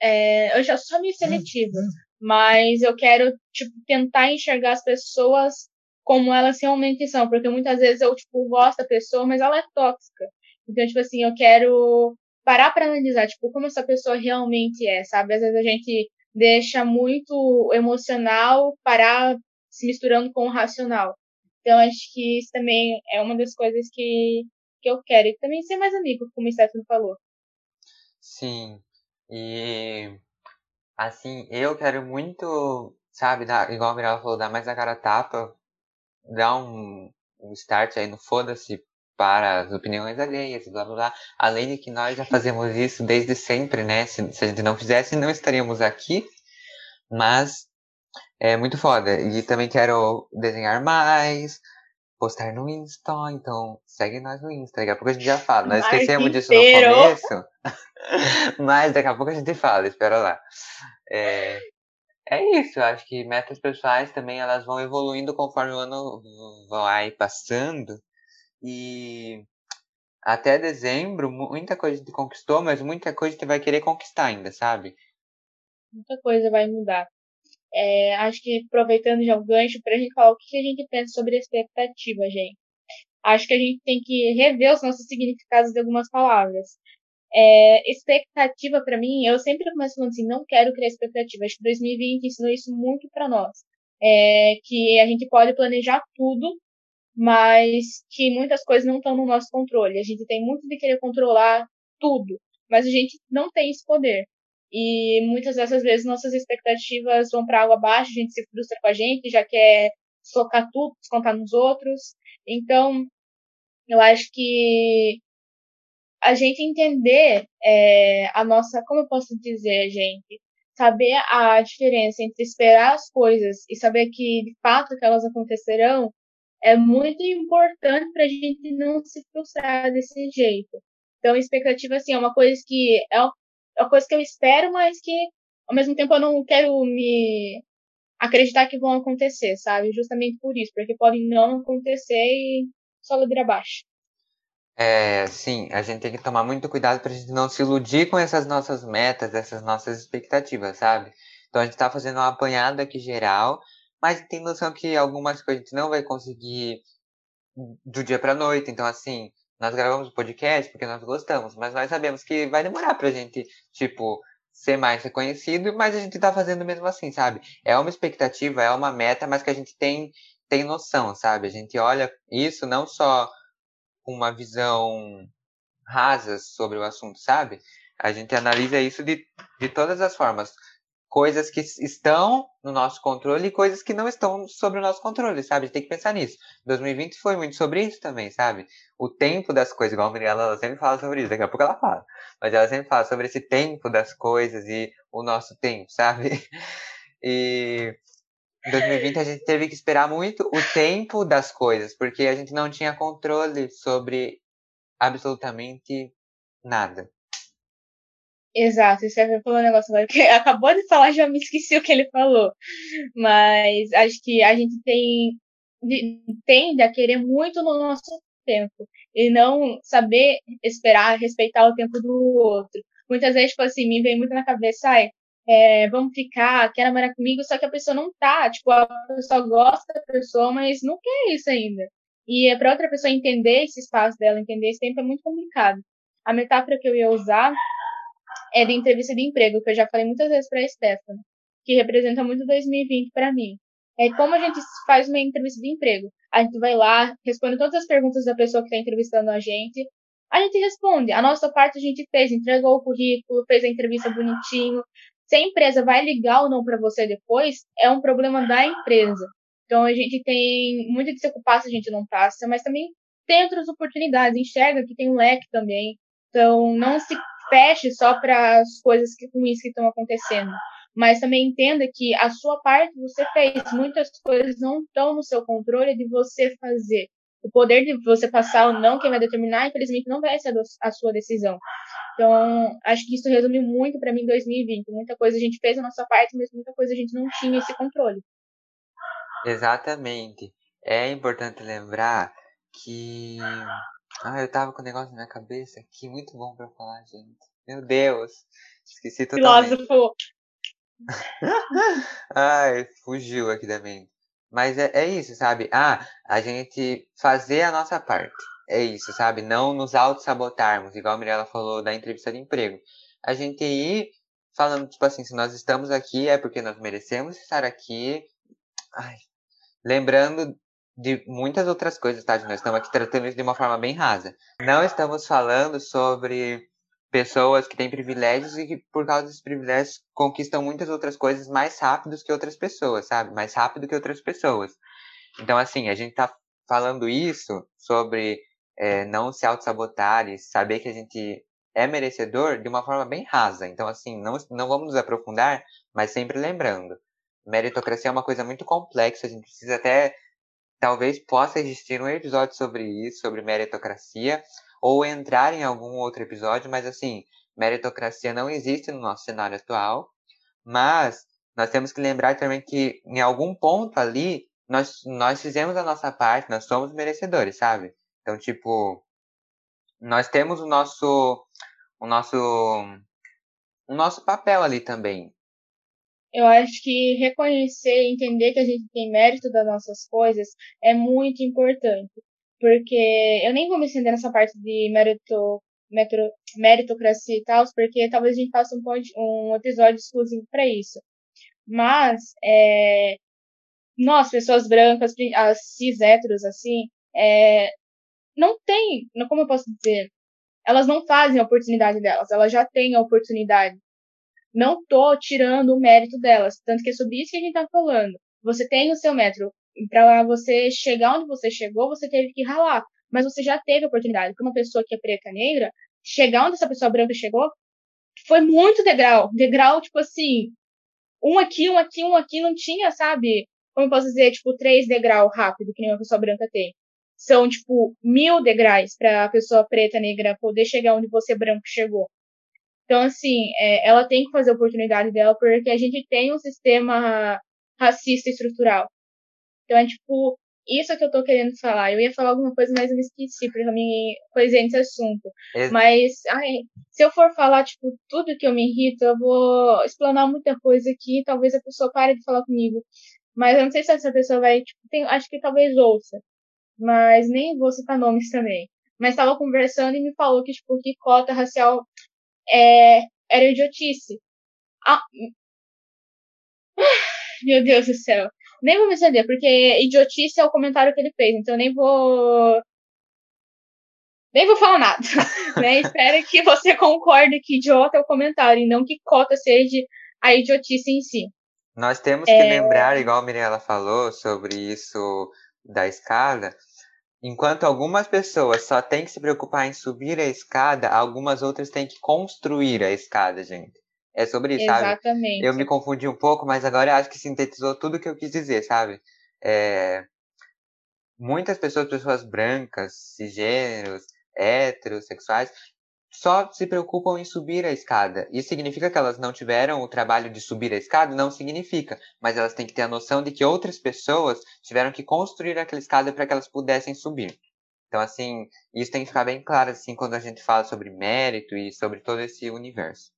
é, eu já sou meio seletiva, mas eu quero, tipo, tentar enxergar as pessoas como elas realmente são, porque muitas vezes eu, tipo, gosto da pessoa, mas ela é tóxica. Então, tipo assim, eu quero parar para analisar, tipo, como essa pessoa realmente é, sabe? Às vezes a gente deixa muito emocional parar se misturando com o racional. Então, acho que isso também é uma das coisas que, que eu quero. E também ser mais amigo, como o Stefano falou. Sim, e assim, eu quero muito, sabe, dar, igual a Mirella falou, dar mais a cara tapa, dar um, um start aí no foda-se para as opiniões alheias, blá blá blá. Além de que nós já fazemos isso desde sempre, né? Se, se a gente não fizesse, não estaríamos aqui. Mas é muito foda. E também quero desenhar mais, postar no Insta, então segue nós no Insta. Daqui a pouco a gente já fala. Nós esquecemos disso no começo, mas daqui a pouco a gente fala, espera lá. É, é isso, eu acho que metas pessoais também elas vão evoluindo conforme o ano vai passando. E até dezembro, muita coisa a gente conquistou, mas muita coisa a gente vai querer conquistar ainda, sabe? Muita coisa vai mudar. É, acho que aproveitando já o gancho para a gente falar o que a gente pensa sobre expectativa, gente. Acho que a gente tem que rever os nossos significados de algumas palavras. É, expectativa para mim, eu sempre começo falando assim, não quero criar expectativa. Acho que 2020 ensinou isso muito para nós. É, que a gente pode planejar tudo, mas que muitas coisas não estão no nosso controle. A gente tem muito de querer controlar tudo, mas a gente não tem esse poder. E muitas dessas vezes nossas expectativas vão para água abaixo, a gente se frustra com a gente, já quer socar tudo, descontar nos outros. Então, eu acho que a gente entender é, a nossa, como eu posso dizer, gente, saber a diferença entre esperar as coisas e saber que de fato que elas acontecerão é muito importante para a gente não se frustrar desse jeito. Então, expectativa assim é uma coisa que é uma coisa que eu espero, mas que ao mesmo tempo eu não quero me acreditar que vão acontecer, sabe? Justamente por isso, porque podem não acontecer e só ladeira abaixo. É, sim, a gente tem que tomar muito cuidado para a gente não se iludir com essas nossas metas, essas nossas expectativas, sabe? Então a gente está fazendo uma apanhada aqui geral, mas tem noção que algumas coisas a gente não vai conseguir do dia para noite. Então, assim, nós gravamos o podcast porque nós gostamos, mas nós sabemos que vai demorar pra gente, tipo, ser mais reconhecido, mas a gente tá fazendo mesmo assim, sabe? É uma expectativa, é uma meta, mas que a gente tem, tem noção, sabe? A gente olha isso não só com uma visão rasa sobre o assunto, sabe? A gente analisa isso de, de todas as formas. Coisas que estão no nosso controle e coisas que não estão sobre o nosso controle, sabe? A gente tem que pensar nisso. 2020 foi muito sobre isso também, sabe? O tempo das coisas, igual a Mirella, ela sempre fala sobre isso, daqui a pouco ela fala. Mas ela sempre fala sobre esse tempo das coisas e o nosso tempo, sabe? E em 2020 a gente teve que esperar muito o tempo das coisas, porque a gente não tinha controle sobre absolutamente nada. Exato, você falou um negócio agora que acabou de falar, já me esqueci o que ele falou. Mas acho que a gente tem tende a querer muito no nosso tempo e não saber esperar, respeitar o tempo do outro. Muitas vezes, tipo assim, me vem muito na cabeça, ai, é, vamos ficar, quer namorar comigo, só que a pessoa não tá, tipo, a pessoa gosta da pessoa, mas não quer isso ainda. E é para outra pessoa entender esse espaço dela, entender esse tempo é muito complicado. A metáfora que eu ia usar é de entrevista de emprego, que eu já falei muitas vezes para a Stephanie, que representa muito 2020 para mim. É como a gente faz uma entrevista de emprego. A gente vai lá, responde todas as perguntas da pessoa que está entrevistando a gente. A gente responde. A nossa parte a gente fez, entregou o currículo, fez a entrevista bonitinho, se a empresa vai ligar ou não para você depois, é um problema da empresa. Então a gente tem muito de se ocupar se a gente não passa, mas também tem outras oportunidades, enxerga que tem um leque também. Então não se feche só para as coisas que, ruins que estão acontecendo, mas também entenda que a sua parte você fez, muitas coisas não estão no seu controle de você fazer. O poder de você passar ou não, quem vai determinar, infelizmente, não vai ser a sua decisão. Então, acho que isso resume muito para mim 2020. Muita coisa a gente fez a nossa parte, mas muita coisa a gente não tinha esse controle. Exatamente. É importante lembrar que. Ah, eu tava com um negócio na minha cabeça aqui, muito bom para falar, gente. Meu Deus, esqueci totalmente. Filósofo. Ai, fugiu aqui da mente. Mas é, é isso, sabe? Ah, a gente fazer a nossa parte. É isso, sabe? Não nos auto-sabotarmos, igual a Mirella falou da entrevista de emprego. A gente ir falando, tipo assim, se nós estamos aqui é porque nós merecemos estar aqui. Ai, lembrando de muitas outras coisas, tá? Nós estamos aqui tratando isso de uma forma bem rasa. Não estamos falando sobre pessoas que têm privilégios e que, por causa desses privilégios, conquistam muitas outras coisas mais rápidos que outras pessoas, sabe? Mais rápido que outras pessoas. Então, assim, a gente tá falando isso sobre é, não se auto-sabotar e saber que a gente é merecedor de uma forma bem rasa. Então, assim, não, não vamos nos aprofundar, mas sempre lembrando. Meritocracia é uma coisa muito complexa, a gente precisa até. Talvez possa existir um episódio sobre isso, sobre meritocracia, ou entrar em algum outro episódio, mas assim, meritocracia não existe no nosso cenário atual, mas nós temos que lembrar também que em algum ponto ali nós, nós fizemos a nossa parte, nós somos merecedores, sabe? Então, tipo, nós temos o nosso o nosso o nosso papel ali também. Eu acho que reconhecer entender que a gente tem mérito das nossas coisas é muito importante. Porque eu nem vou me estender nessa parte de mérito, metro, meritocracia e tal, porque talvez a gente faça um, um episódio exclusivo para isso. Mas, é, nós, pessoas brancas, as cis héteros, assim, é, não tem, como eu posso dizer, elas não fazem a oportunidade delas, elas já têm a oportunidade. Não tô tirando o mérito delas, tanto que é sobre isso que a gente tá falando. Você tem o seu metro, para você chegar onde você chegou, você teve que ralar, mas você já teve a oportunidade. Para uma pessoa que é preta, negra, chegar onde essa pessoa branca chegou, foi muito degrau, degrau tipo assim, um aqui, um aqui, um aqui, não tinha, sabe? Como eu posso dizer, tipo, três degrau rápido, que nem uma pessoa branca tem são, tipo, mil degraus para a pessoa preta, negra poder chegar onde você branco chegou. Então, assim, é, ela tem que fazer a oportunidade dela porque a gente tem um sistema racista estrutural. Então, é tipo, isso que eu tô querendo falar. Eu ia falar alguma coisa, mas eu me esqueci, porque eu me coisei nesse assunto. Mas, ai, se eu for falar, tipo, tudo que eu me irrito, eu vou explanar muita coisa aqui, talvez a pessoa pare de falar comigo. Mas eu não sei se essa pessoa vai, tipo, tem, acho que talvez ouça. Mas nem vou citar nomes também. Mas tava conversando e me falou que, tipo, que cota racial é, era idiotice. Ah, meu Deus do céu. Nem vou me estender, porque idiotice é o comentário que ele fez, então nem vou. Nem vou falar nada. né? Espero que você concorde que idiota é o comentário, e não que cota seja a idiotice em si. Nós temos que é... lembrar, igual a Mirella falou sobre isso da escada, enquanto algumas pessoas só têm que se preocupar em subir a escada, algumas outras têm que construir a escada, gente. É sobre isso, Exatamente. sabe? Eu me confundi um pouco, mas agora acho que sintetizou tudo o que eu quis dizer, sabe? É... Muitas pessoas, pessoas brancas, cisgêneros, heterossexuais, só se preocupam em subir a escada. Isso significa que elas não tiveram o trabalho de subir a escada? Não significa. Mas elas têm que ter a noção de que outras pessoas tiveram que construir aquela escada para que elas pudessem subir. Então, assim, isso tem que ficar bem claro, assim, quando a gente fala sobre mérito e sobre todo esse universo.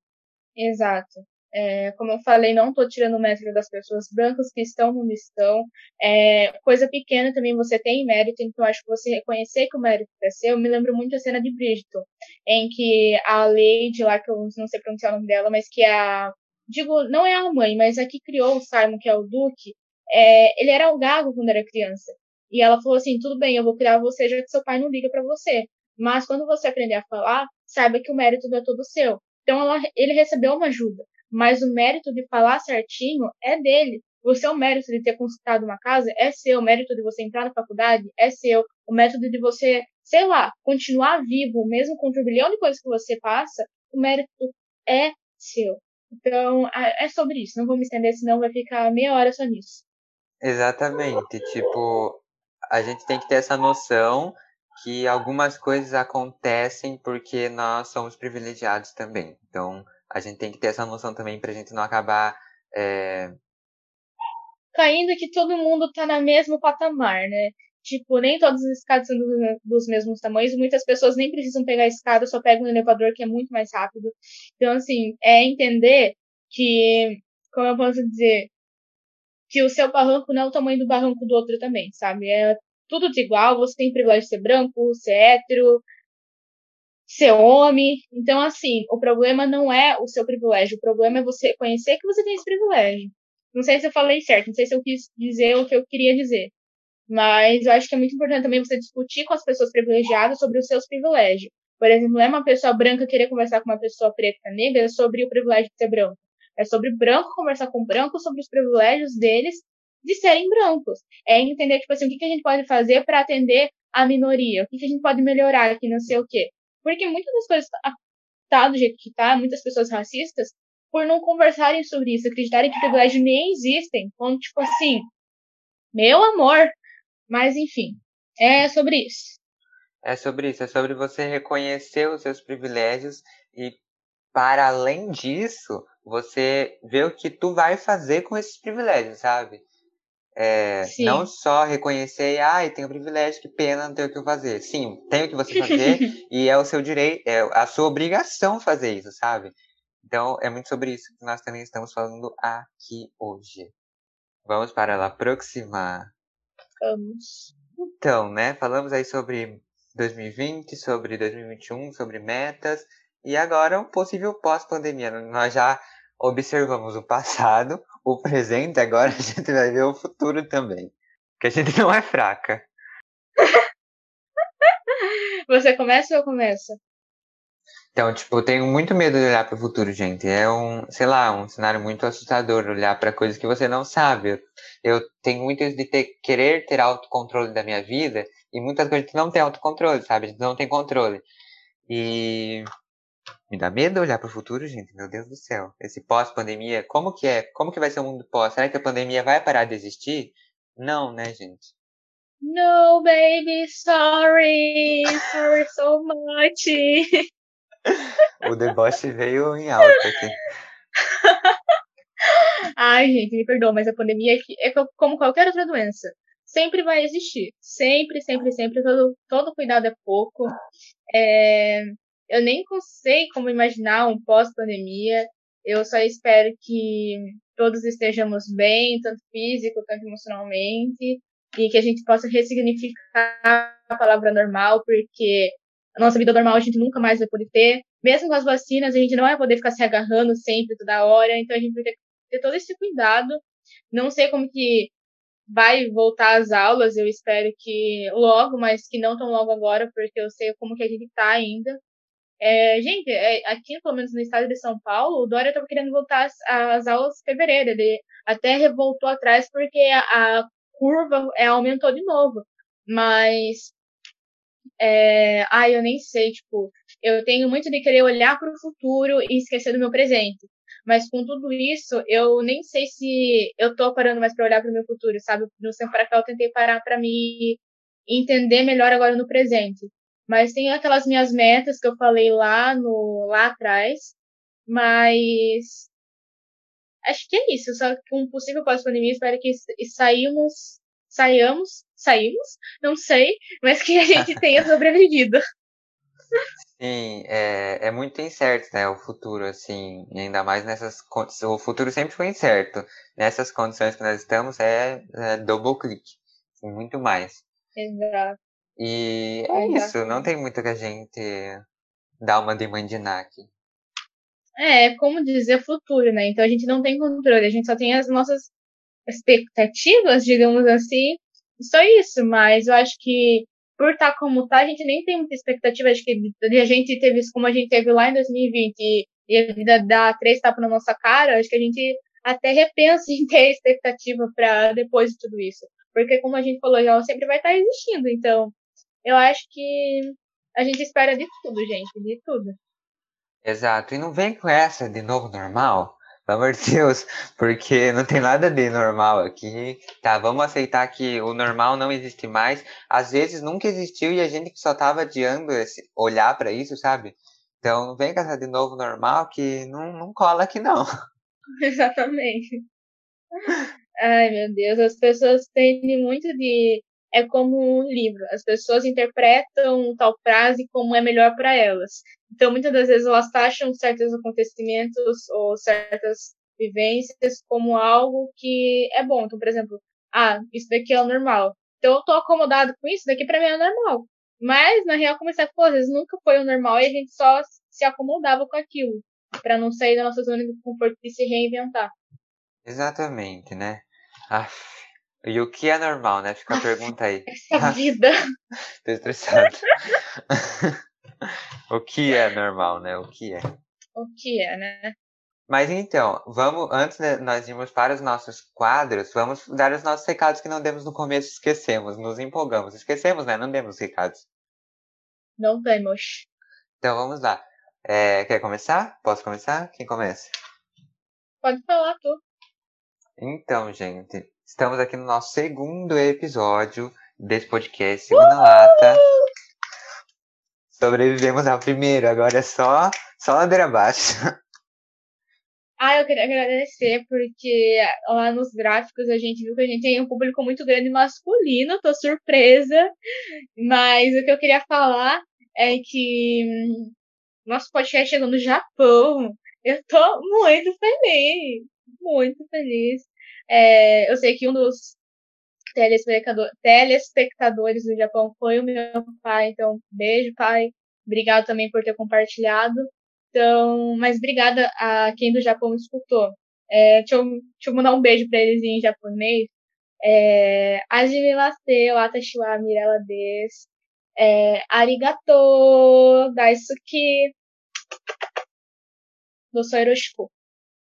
Exato. É, como eu falei, não estou tirando o mérito das pessoas brancas que estão onde estão. É, coisa pequena também você tem mérito, então acho que você reconhecer que o mérito é seu. Eu me lembro muito a cena de Bridgerton, em que a Lady, lá que eu não sei pronunciar o nome dela, mas que é a. Digo, não é a mãe, mas a que criou o Simon, que é o Duque, é, ele era o gago quando era criança. E ela falou assim: tudo bem, eu vou criar você já que seu pai não liga para você. Mas quando você aprender a falar, saiba que o mérito não é todo seu. Então ela, ele recebeu uma ajuda, mas o mérito de falar certinho é dele. O seu mérito de ter consultado uma casa é seu, o mérito de você entrar na faculdade é seu, o método de você, sei lá, continuar vivo, mesmo com o turbilhão de coisas que você passa, o mérito é seu. Então, é sobre isso. Não vou me estender, senão vai ficar meia hora só nisso. Exatamente. Tipo, a gente tem que ter essa noção que algumas coisas acontecem porque nós somos privilegiados também. Então, a gente tem que ter essa noção também para a gente não acabar. É... Caindo que todo mundo tá no mesmo patamar, né? Tipo, nem todas as escadas são dos mesmos tamanhos, muitas pessoas nem precisam pegar a escada, só pegam o elevador, que é muito mais rápido. Então, assim, é entender que, como eu posso dizer, que o seu barranco não é o tamanho do barranco do outro também, sabe? É tudo igual, você tem privilégio de ser branco, ser hétero, ser homem. Então, assim, o problema não é o seu privilégio, o problema é você conhecer que você tem esse privilégio. Não sei se eu falei certo, não sei se eu quis dizer o que eu queria dizer. Mas eu acho que é muito importante também você discutir com as pessoas privilegiadas sobre os seus privilégios. Por exemplo, não é uma pessoa branca querer conversar com uma pessoa preta negra sobre o privilégio de ser branco. É sobre branco conversar com branco sobre os privilégios deles de serem brancos. É entender, tipo assim, o que, que a gente pode fazer para atender a minoria, o que, que a gente pode melhorar aqui, não sei o quê. Porque muitas das coisas tá, tá do jeito que tá, muitas pessoas racistas, por não conversarem sobre isso, acreditarem que privilégios nem existem, quando, tipo assim, meu amor. Mas, enfim, é sobre isso. É sobre isso, é sobre você reconhecer os seus privilégios e, para além disso, você ver o que tu vai fazer com esses privilégios, sabe? É, não só reconhecer, ai, ah, tenho privilégio, que pena, não tenho o que fazer. Sim, tem o que você fazer e é o seu direito, é a sua obrigação fazer isso, sabe? Então, é muito sobre isso que nós também estamos falando aqui hoje. Vamos para a próxima. Vamos. Então, né, falamos aí sobre 2020, sobre 2021, sobre metas e agora um possível pós-pandemia. Nós já observamos o passado, o presente, agora a gente vai ver o futuro também. Que a gente não é fraca. Você começa ou eu começo? Então, tipo, eu tenho muito medo de olhar para o futuro, gente. É um, sei lá, um cenário muito assustador olhar para coisas que você não sabe. Eu, eu tenho muito isso de ter, querer ter autocontrole da minha vida e muitas coisas a gente não tem autocontrole, sabe? A gente não tem controle. E me dá medo olhar para o futuro, gente. Meu Deus do céu. Esse pós-pandemia, como que é? Como que vai ser o mundo pós? Será que a pandemia vai parar de existir? Não, né, gente? No, baby, sorry. Sorry so much. o deboche veio em alta aqui. Ai, gente, me perdoa, mas a pandemia é como qualquer outra doença. sempre vai existir. Sempre, sempre, sempre. Todo, todo cuidado é pouco. É, eu nem sei como imaginar um pós-pandemia. Eu só espero que todos estejamos bem, tanto físico, tanto emocionalmente, e que a gente possa ressignificar a palavra normal, porque a nossa vida normal a gente nunca mais vai poder ter. Mesmo com as vacinas, a gente não vai poder ficar se agarrando sempre, toda hora, então a gente vai ter que ter todo esse cuidado. Não sei como que vai voltar às aulas, eu espero que logo, mas que não tão logo agora, porque eu sei como que a gente tá ainda. É, gente, é, aqui, pelo menos no estado de São Paulo, o Dória estava querendo voltar às, aulas em fevereiro. Ele até revoltou atrás porque a, a curva é, aumentou de novo. Mas. É, ai, eu nem sei, tipo, eu tenho muito de querer olhar para o futuro e esquecer do meu presente. Mas com tudo isso, eu nem sei se eu tô parando mais para olhar para o meu futuro, sabe? No tempo para cá eu tentei parar para me entender melhor agora no presente. Mas tem aquelas minhas metas que eu falei lá no lá atrás, mas acho que é isso. Só que um possível pós-pandemia, espero que saímos, saiamos, saímos, não sei, mas que a gente tenha sobrevivido. Sim, é, é muito incerto, né, o futuro, assim, ainda mais nessas condições, o futuro sempre foi incerto, nessas condições que nós estamos é, é double click, assim, muito mais. Exato. E é isso, não tem muito que a gente dar uma de aqui. É, como dizer futuro, né, então a gente não tem controle, a gente só tem as nossas expectativas, digamos assim, só isso, mas eu acho que por estar tá como tá, a gente nem tem muita expectativa de que a gente teve isso como a gente teve lá em 2020 e, e a vida dá três tapas na nossa cara, acho que a gente até repensa em ter expectativa para depois de tudo isso. Porque, como a gente falou, ela sempre vai estar tá existindo. Então, eu acho que a gente espera de tudo, gente, de tudo. Exato. E não vem com essa de novo normal, pelo amor de Deus, porque não tem nada de normal aqui. Tá, vamos aceitar que o normal não existe mais. Às vezes nunca existiu e a gente só tava adiando esse, olhar para isso, sabe? Então não vem com essa de novo normal que não, não cola aqui não. Exatamente. Ai, meu Deus, as pessoas têm muito de. É como um livro. As pessoas interpretam tal frase como é melhor para elas. Então, muitas das vezes, elas taxam certos acontecimentos ou certas vivências como algo que é bom. Então, por exemplo, ah, isso daqui é o normal. Então, eu tô acomodado com isso, daqui para mim é normal. Mas, na real, começar às vezes nunca foi o normal e a gente só se acomodava com aquilo, para não sair da nossa zona de conforto e se reinventar. Exatamente, né? Aff. E o que é normal, né? Fica a pergunta aí. Essa vida. Tô estressado. o que é normal, né? O que é? O que é, né? Mas então, vamos, antes de nós irmos para os nossos quadros, vamos dar os nossos recados que não demos no começo, esquecemos, nos empolgamos. Esquecemos, né? Não demos recados. Não demos. Então vamos lá. É, quer começar? Posso começar? Quem começa? Pode falar, tu. Então, gente, estamos aqui no nosso segundo episódio desse podcast, segunda lata. Sobrevivemos ao primeiro, agora é só, só ladeira abaixo. Ah, eu queria agradecer, porque lá nos gráficos a gente viu que a gente tem um público muito grande masculino, tô surpresa. Mas o que eu queria falar é que hum, nosso podcast chegou no Japão. Eu tô muito feliz, muito feliz. É, eu sei que um dos telespectador, telespectadores do Japão foi o meu pai, então beijo, pai. Obrigado também por ter compartilhado. Então, mas obrigada a quem do Japão escutou. É, deixa, eu, deixa eu mandar um beijo para eles em japonês. É, Ajimimase, Watashi wa Mirella des. É, arigato, daisuki, do Soiroshiku.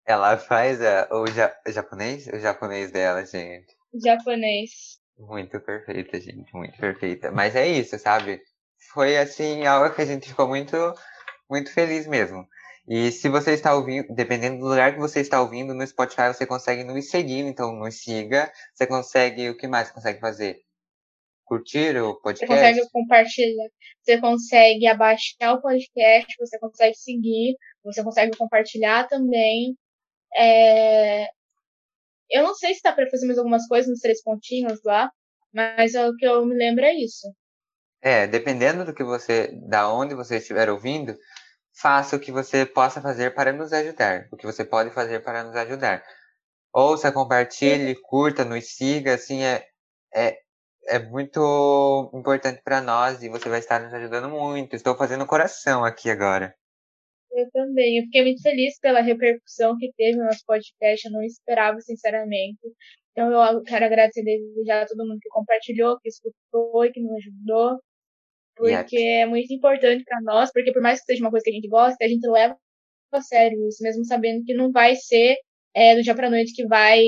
Ela faz a, o, ja, japonês? O japonês dela, gente. Japonês. Muito perfeita, gente, muito perfeita. Mas é isso, sabe? Foi assim, algo que a gente ficou muito, muito feliz mesmo. E se você está ouvindo, dependendo do lugar que você está ouvindo no Spotify, você consegue nos seguir, então nos siga. Você consegue, o que mais consegue fazer? Curtir o podcast? Você consegue compartilhar, você consegue abaixar o podcast, você consegue seguir, você consegue compartilhar também. É, eu não sei se dá para fazer mais algumas coisas nos três pontinhos lá, Mas o que eu me lembro é isso. É, dependendo do que você, da onde você estiver ouvindo, faça o que você possa fazer para nos ajudar. O que você pode fazer para nos ajudar. Ouça, compartilhe, curta, nos siga, assim, é, é, é muito importante para nós e você vai estar nos ajudando muito. Estou fazendo coração aqui agora. Eu também. Eu fiquei muito feliz pela repercussão que teve no nosso podcast. Eu não esperava, sinceramente. Então eu quero agradecer desde já a todo mundo que compartilhou, que escutou e que nos ajudou. Porque é muito importante para nós, porque por mais que seja uma coisa que a gente gosta, a gente leva a sério isso, mesmo sabendo que não vai ser é, do dia para noite que vai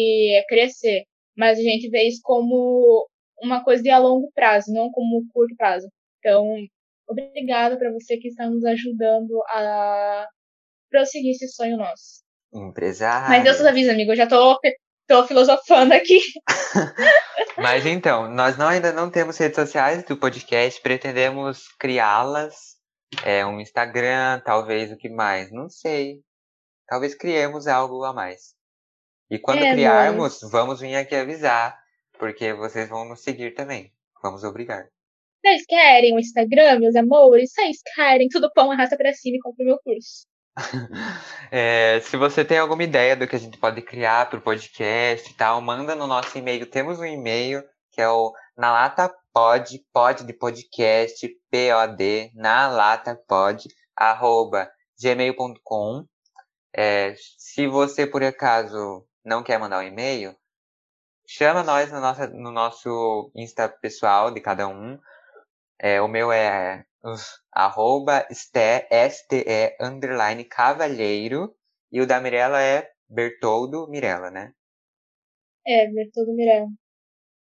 crescer. Mas a gente vê isso como uma coisa de a longo prazo, não como curto prazo. Então, obrigada para você que está nos ajudando a prosseguir esse sonho nosso. Empresário. Mas Deus nos avisa, amigo, eu já tô, tô filosofando aqui. Mas então, nós não, ainda não temos redes sociais do podcast, pretendemos criá-las. É, um Instagram, talvez o que mais? Não sei. Talvez criemos algo a mais. E quando é, criarmos, mas... vamos vir aqui avisar, porque vocês vão nos seguir também. Vamos obrigar. Vocês querem o Instagram, meus amores? Vocês querem? Tudo pão, arrasta pra cima e compra o meu curso. é, se você tem alguma ideia do que a gente pode criar para o podcast e tal, manda no nosso e-mail. Temos um e-mail que é o na lata pod, pod de podcast, pod, na lata pod, arroba gmail.com. É, se você por acaso não quer mandar um e-mail, chama nós no nosso, no nosso Insta pessoal de cada um. É, o meu é arroba ste, ste, underline, cavalheiro. E o da Mirella é Bertoldo Mirella, né? É, Bertoldo Mirella.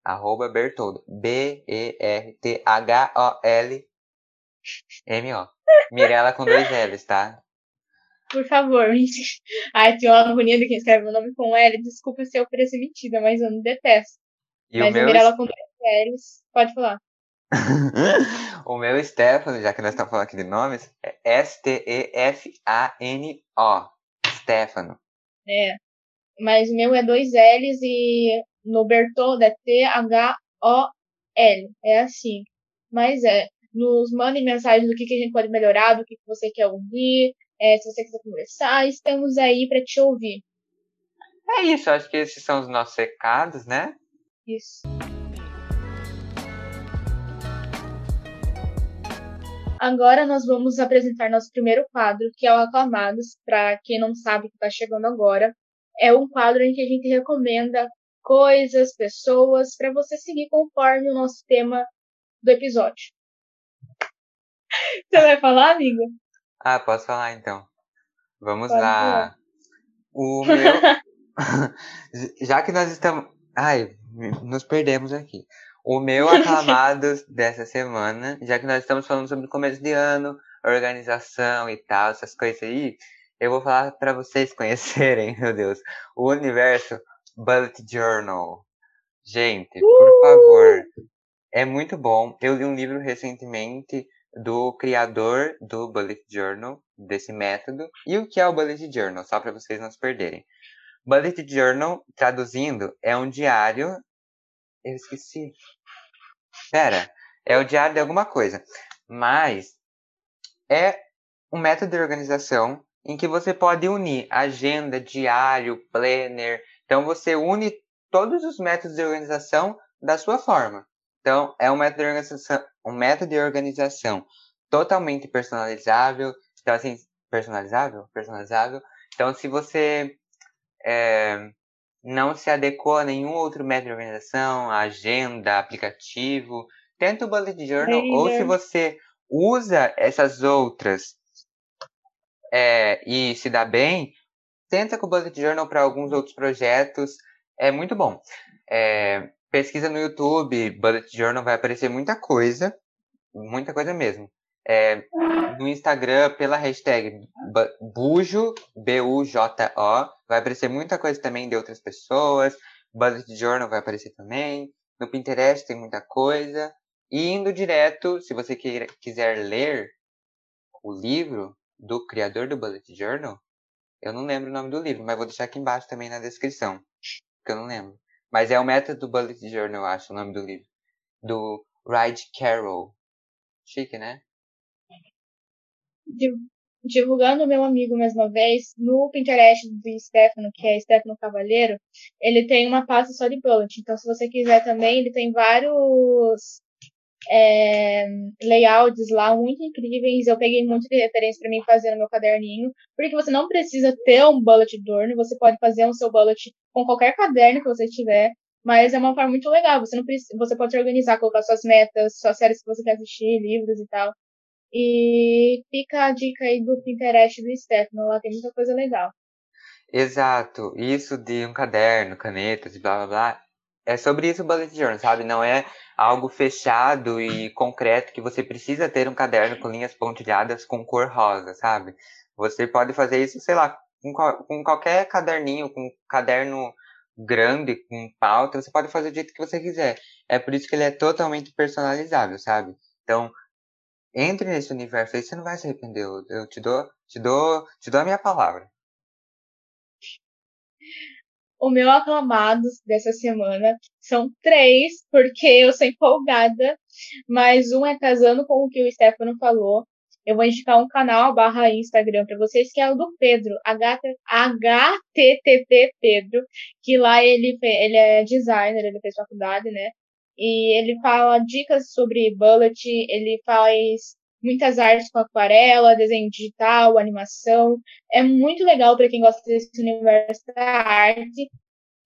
Arroba Bertoldo. B-E-R-T-H-O-L-M-O. Mirella com dois L's, tá? Por favor, Ai, tem uma agonia de quem escreve meu nome com L. Desculpa se eu parecer mentira, mas eu não detesto. E mas o meu... Mirella com dois L's, pode falar. o meu Stefano, já que nós estamos falando aqui de nomes, é S-T-E-F-A-N-O. Stefano. É. Mas o meu é dois L's e no Bertoldo é T-H-O-L. É assim. Mas é. Nos mandem mensagens do que, que a gente pode melhorar, do que, que você quer ouvir. É, se você quiser conversar, estamos aí para te ouvir. É isso, acho que esses são os nossos recados, né? Isso. Agora nós vamos apresentar nosso primeiro quadro, que é o Aclamados. Para quem não sabe que está chegando agora, é um quadro em que a gente recomenda coisas, pessoas, para você seguir conforme o nosso tema do episódio. Você vai falar, amiga? Ah, posso falar então. Vamos Pode lá. Falar. O meu. Já que nós estamos. Ai, nos perdemos aqui. O meu aclamados dessa semana, já que nós estamos falando sobre começo de ano, organização e tal, essas coisas aí, eu vou falar para vocês conhecerem, meu Deus, o universo Bullet Journal. Gente, por uh! favor, é muito bom. Eu li um livro recentemente do criador do Bullet Journal, desse método, e o que é o Bullet Journal, só para vocês não se perderem. Bullet Journal, traduzindo, é um diário eu esqueci. Pera, é o diário de alguma coisa. Mas é um método de organização em que você pode unir agenda, diário, planner. Então você une todos os métodos de organização da sua forma. Então é um método de organização, um método de organização totalmente personalizável. Então assim, personalizável, personalizável. Então se você é, não se adequou a nenhum outro método de organização, agenda, aplicativo, tenta o Bullet Journal, é, ou se você usa essas outras é, e se dá bem, tenta com o Bullet Journal para alguns outros projetos, é muito bom. É, pesquisa no YouTube, Bullet Journal vai aparecer muita coisa, muita coisa mesmo. É, no Instagram, pela hashtag Bujo, B-U-J-O, vai aparecer muita coisa também de outras pessoas. Bullet Journal vai aparecer também. No Pinterest tem muita coisa. E indo direto, se você queira, quiser ler o livro do criador do Bullet Journal, eu não lembro o nome do livro, mas vou deixar aqui embaixo também na descrição, porque eu não lembro. Mas é o método do Bullet Journal, eu acho, o nome do livro. do Ride Carroll. Chique, né? Divulgando meu amigo mais uma vez, no Pinterest do Stefano, que é Stefano Cavaleiro, ele tem uma pasta só de bullet. Então, se você quiser também, ele tem vários é, layouts lá muito incríveis. Eu peguei muito de referência para mim fazer no meu caderninho, porque você não precisa ter um bullet journal, você pode fazer um seu bullet com qualquer caderno que você tiver. Mas é uma forma muito legal. Você não precisa, você pode organizar, colocar suas metas, suas séries que você quer assistir, livros e tal. E fica a dica aí do Pinterest do Stefano, lá tem muita coisa legal. Exato. Isso de um caderno, canetas blá blá blá. É sobre isso o Bullet Journal, sabe? Não é algo fechado e concreto que você precisa ter um caderno com linhas pontilhadas com cor rosa, sabe? Você pode fazer isso, sei lá, com, com qualquer caderninho, com um caderno grande, com pauta, você pode fazer do jeito que você quiser. É por isso que ele é totalmente personalizável, sabe? Então, entre nesse universo aí, você não vai se arrepender. Eu, eu te dou, te dou, te dou a minha palavra. O meu aclamados dessa semana são três, porque eu sou empolgada, mas um é casando com o que o Stefano falou. Eu vou indicar um canal barra Instagram para vocês, que é o do Pedro, HTTP Pedro, que lá ele, ele é designer, ele fez faculdade, né? E ele fala dicas sobre bullet, ele faz muitas artes com aquarela, desenho digital, animação. É muito legal para quem gosta desse universo da arte.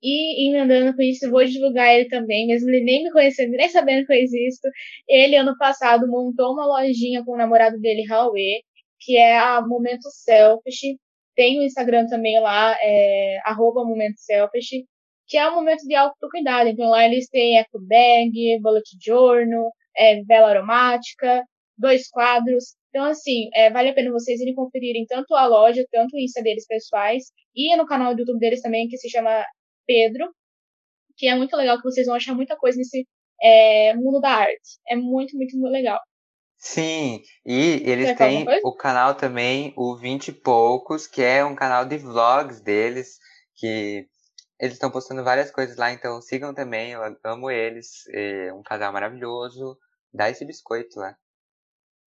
E andando com isso, vou divulgar ele também, mesmo ele nem me conhecendo, nem sabendo que eu existo. Ele, ano passado, montou uma lojinha com o namorado dele, Huawei, que é a Momento Selfish. Tem o Instagram também lá, é, arroba Momento Selfish que é um momento de autocuidado. Então lá eles têm eco bag, bullet journal, é, vela aromática, dois quadros. Então, assim, é, vale a pena vocês irem conferirem tanto a loja, tanto o Insta deles pessoais, e no canal do YouTube deles também, que se chama Pedro, que é muito legal, que vocês vão achar muita coisa nesse é, mundo da arte. É muito, muito, muito legal. Sim, e eles têm o canal também, o 20 e poucos, que é um canal de vlogs deles, que eles estão postando várias coisas lá, então sigam também, eu amo eles. É um casal maravilhoso. Dá esse biscoito lá.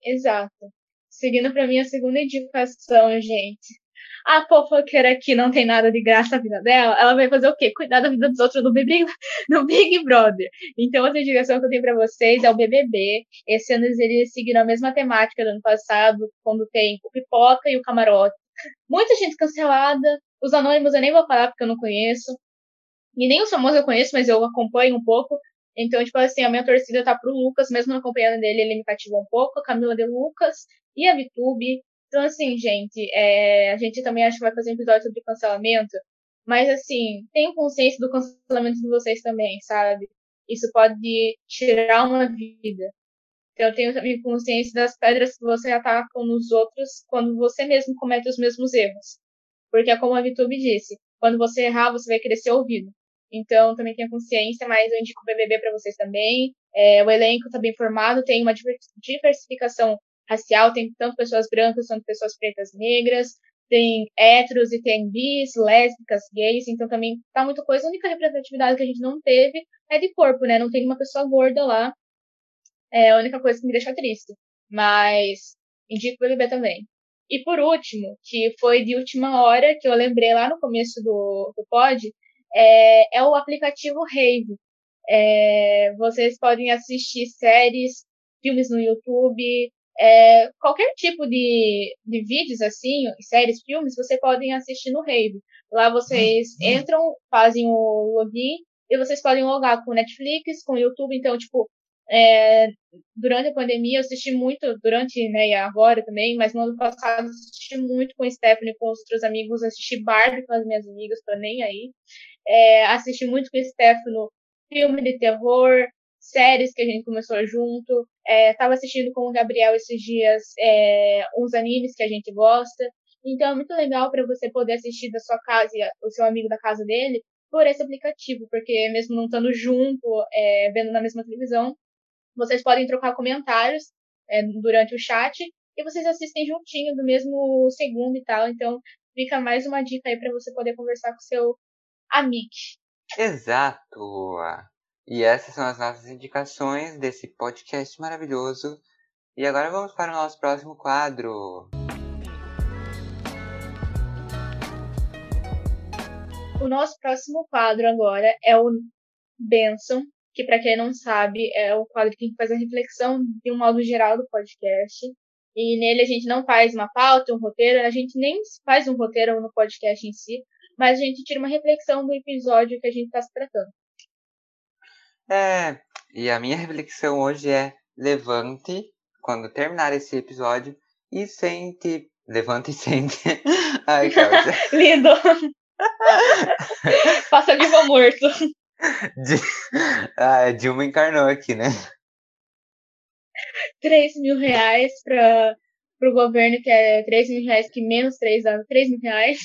Exato. Seguindo para minha segunda indicação, gente. A fofoqueira aqui não tem nada de graça na vida dela, ela vai fazer o quê? Cuidar da vida dos outros no Big, no Big Brother. Então, a indicação que eu tenho para vocês é o BBB. Esse ano eles seguiram a mesma temática do ano passado, quando tem o pipoca e o camarote. Muita gente cancelada, os anônimos eu nem vou falar porque eu não conheço. E nem os famosos eu conheço, mas eu acompanho um pouco. Então, tipo assim, a minha torcida tá pro Lucas, mesmo não acompanhando dele, ele me cativou um pouco. A Camila de Lucas e a Vitube. Então, assim, gente, é, a gente também acho que vai fazer um episódio sobre cancelamento. Mas, assim, tenham consciência do cancelamento de vocês também, sabe? Isso pode tirar uma vida. Então, tenho também consciência das pedras que você ataca nos outros quando você mesmo comete os mesmos erros. Porque é como a Vitube disse, quando você errar, você vai ser ouvido. Então, também tenha consciência, mas eu indico o BBB para vocês também. É, o elenco está bem formado, tem uma diversificação racial, tem tanto pessoas brancas quanto pessoas pretas negras, tem héteros e tem bis, lésbicas, gays, então também tá muita coisa. A única representatividade que a gente não teve é de corpo, né? Não tem uma pessoa gorda lá. É a única coisa que me deixa triste. Mas indico o BBB também. E por último, que foi de última hora, que eu lembrei lá no começo do, do pod, é, é o aplicativo Rave. É, vocês podem assistir séries, filmes no YouTube, é, qualquer tipo de, de vídeos assim, séries, filmes, vocês podem assistir no Rave. Lá vocês entram, fazem o login e vocês podem logar com Netflix, com YouTube, então, tipo, é, durante a pandemia, eu assisti muito, durante, né, e agora também, mas no ano passado assisti muito com o Stephanie, com os outros amigos, assisti Barbie com as minhas amigas, tô nem aí. É, assisti muito com o Stefano filme de terror, séries que a gente começou junto. É, tava assistindo com o Gabriel esses dias é, uns animes que a gente gosta. Então é muito legal para você poder assistir da sua casa, o seu amigo da casa dele, por esse aplicativo, porque mesmo não estando junto, é, vendo na mesma televisão, vocês podem trocar comentários é, durante o chat e vocês assistem juntinho do mesmo segundo e tal. Então, fica mais uma dica aí para você poder conversar com seu amigo. Exato. E essas são as nossas indicações desse podcast maravilhoso. E agora vamos para o nosso próximo quadro. O nosso próximo quadro agora é o Benção, que para quem não sabe é o quadro que faz a reflexão de um modo geral do podcast. E nele a gente não faz uma pauta, um roteiro, a gente nem faz um roteiro no podcast em si, mas a gente tira uma reflexão do episódio que a gente está se tratando. É, e a minha reflexão hoje é levante quando terminar esse episódio e sente. Levante e sente. Ai. Lindo! Faça vivo ou morto. De... Ah, Dilma encarnou aqui, né? 3 mil reais para o governo, que é 3 mil reais, que menos 3 dá 3 mil reais.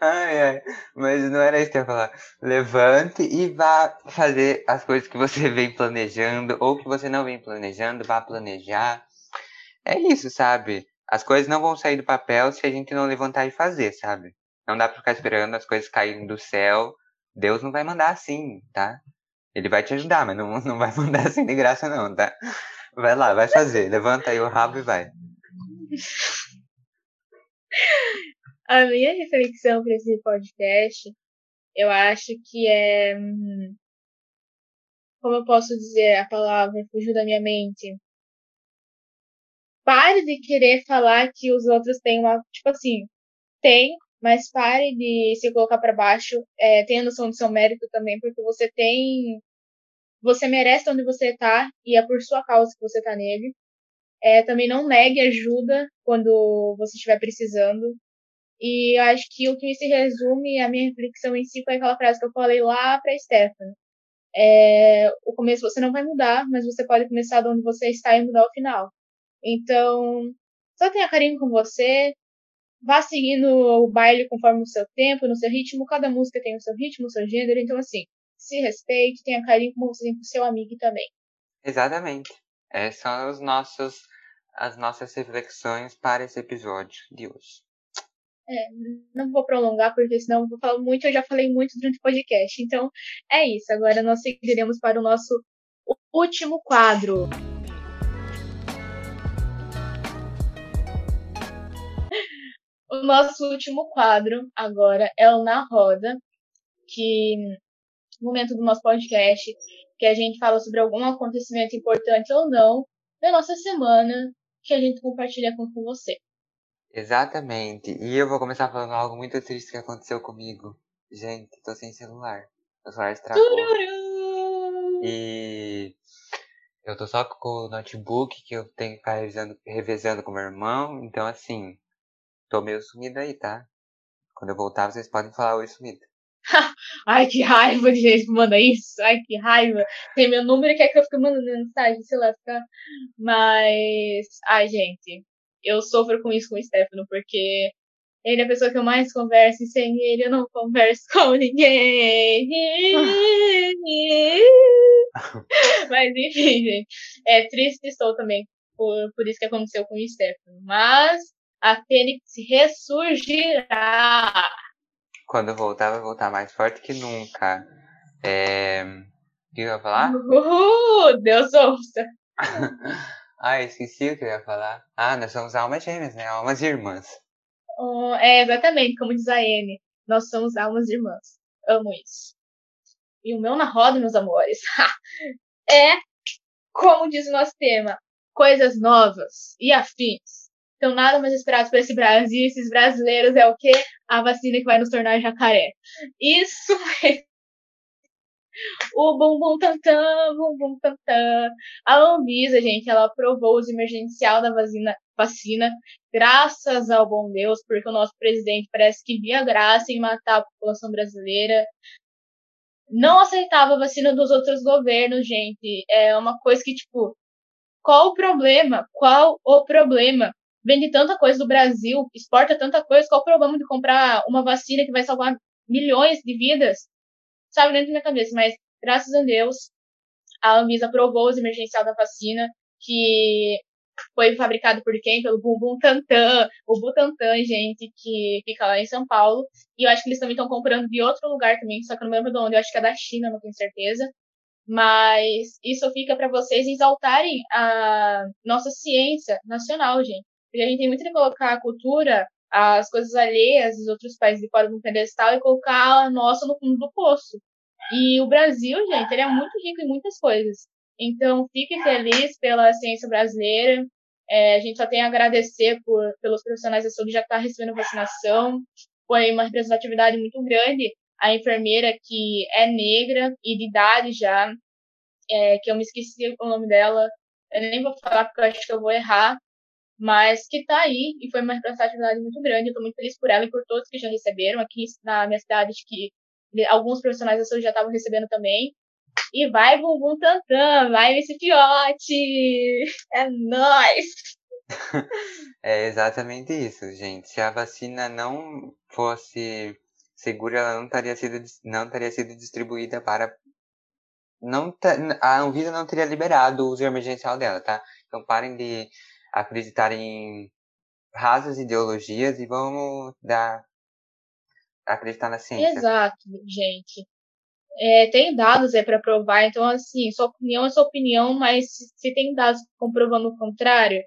Ai, ai, mas não era isso que eu ia falar. Levante e vá fazer as coisas que você vem planejando ou que você não vem planejando, vá planejar. É isso, sabe? As coisas não vão sair do papel se a gente não levantar e fazer, sabe? Não dá pra ficar esperando as coisas caírem do céu. Deus não vai mandar assim, tá? Ele vai te ajudar, mas não, não vai mandar assim de graça, não, tá? Vai lá, vai fazer. Levanta aí o rabo e vai. A minha reflexão para esse podcast, eu acho que é. Como eu posso dizer a palavra? Fugiu da minha mente. Pare de querer falar que os outros têm uma. Tipo assim, tem, mas pare de se colocar para baixo. É, tenha noção do seu mérito também, porque você tem. Você merece onde você tá e é por sua causa que você tá nele. É, também não negue ajuda quando você estiver precisando. E acho que o que se resume, a minha reflexão em si foi aquela frase que eu falei lá pra Stephanie. É, o começo você não vai mudar, mas você pode começar de onde você está e mudar o final. Então, só tenha carinho com você, vá seguindo o baile conforme o seu tempo, no seu ritmo. Cada música tem o seu ritmo, o seu gênero. Então, assim, se respeite, tenha carinho como você tem com o seu amigo também. Exatamente. Essas são os nossos, as nossas reflexões para esse episódio de hoje. É, não vou prolongar, porque senão eu vou falar muito, eu já falei muito durante o podcast. Então, é isso. Agora nós seguiremos para o nosso último quadro. O nosso último quadro agora é o Na Roda, que momento do nosso podcast, que a gente fala sobre algum acontecimento importante ou não da nossa semana, que a gente compartilha com, com você. Exatamente. E eu vou começar falando algo muito triste que aconteceu comigo. Gente, tô sem celular. Meu celular estragou. Tururu! E eu tô só com o notebook que eu tenho que ficar revisando, revezando com meu irmão. Então, assim, tô meio sumido aí, tá? Quando eu voltar, vocês podem falar oi sumido. Ai, que raiva de gente que manda isso. Ai, que raiva. Tem meu número e quer que eu fique mandando mensagem, sei lá, ficar. Mas. Ai, gente eu sofro com isso com o Stefano, porque ele é a pessoa que eu mais converso e sem ele eu não converso com ninguém. Mas enfim, gente. É triste estou também por, por isso que aconteceu com o Stefano. Mas a Fênix ressurgirá. Quando eu voltar, vai voltar mais forte que nunca. É... O que eu ia falar? Uhul, Deus ouça. Ah, esqueci o que eu ia falar. Ah, nós somos almas gêmeas, né? Almas irmãs. Oh, é, exatamente, como diz a Anne. Nós somos almas irmãs. Amo isso. E o meu na roda, meus amores, é, como diz o nosso tema, coisas novas e afins. Então, nada mais esperado para esse Brasil, esses brasileiros, é o quê? A vacina que vai nos tornar jacaré. Isso é o bumbum tantã, bumbum tantã. A Anvisa, gente, ela aprovou o uso emergencial da vacina, vacina, graças ao bom Deus, porque o nosso presidente parece que via graça em matar a população brasileira. Não aceitava a vacina dos outros governos, gente. É uma coisa que, tipo, qual o problema? Qual o problema? Vende tanta coisa do Brasil, exporta tanta coisa, qual o problema de comprar uma vacina que vai salvar milhões de vidas? sabe dentro da minha cabeça, mas graças a Deus a Anvisa aprovou o emergencial da vacina, que foi fabricado por quem? Pelo Bumbum Tantan, o Butantan, gente, que fica lá em São Paulo. E eu acho que eles também estão comprando de outro lugar também, só que eu não lembro de onde, eu acho que é da China, não tenho certeza. Mas isso fica para vocês exaltarem a nossa ciência nacional, gente. Porque a gente tem muito de colocar a cultura, as coisas alheias dos outros países de fora do pedestal e colocar a nossa no fundo do poço. E o Brasil, gente, ele é muito rico em muitas coisas. Então, fique feliz pela ciência brasileira. É, a gente só tem a agradecer por, pelos profissionais da saúde já estar tá recebendo vacinação. Foi uma representatividade muito grande. A enfermeira que é negra e de idade já, é, que eu me esqueci o nome dela, eu nem vou falar porque eu acho que eu vou errar, mas que está aí e foi uma representatividade muito grande. Estou muito feliz por ela e por todos que já receberam. Aqui na minha cidade, que alguns profissionais da saúde já estavam recebendo também. E vai bumbum tantã, vai esse fiote! É nóis! É exatamente isso, gente. Se a vacina não fosse segura, ela não teria sido, não teria sido distribuída para. Não, a Anvisa não teria liberado o uso emergencial dela, tá? Então parem de acreditar em rasas ideologias e vamos dar acreditar na ciência. Exato, gente. É, tem dados é para provar, então assim, sua opinião é sua opinião, mas se, se tem dados comprovando o contrário,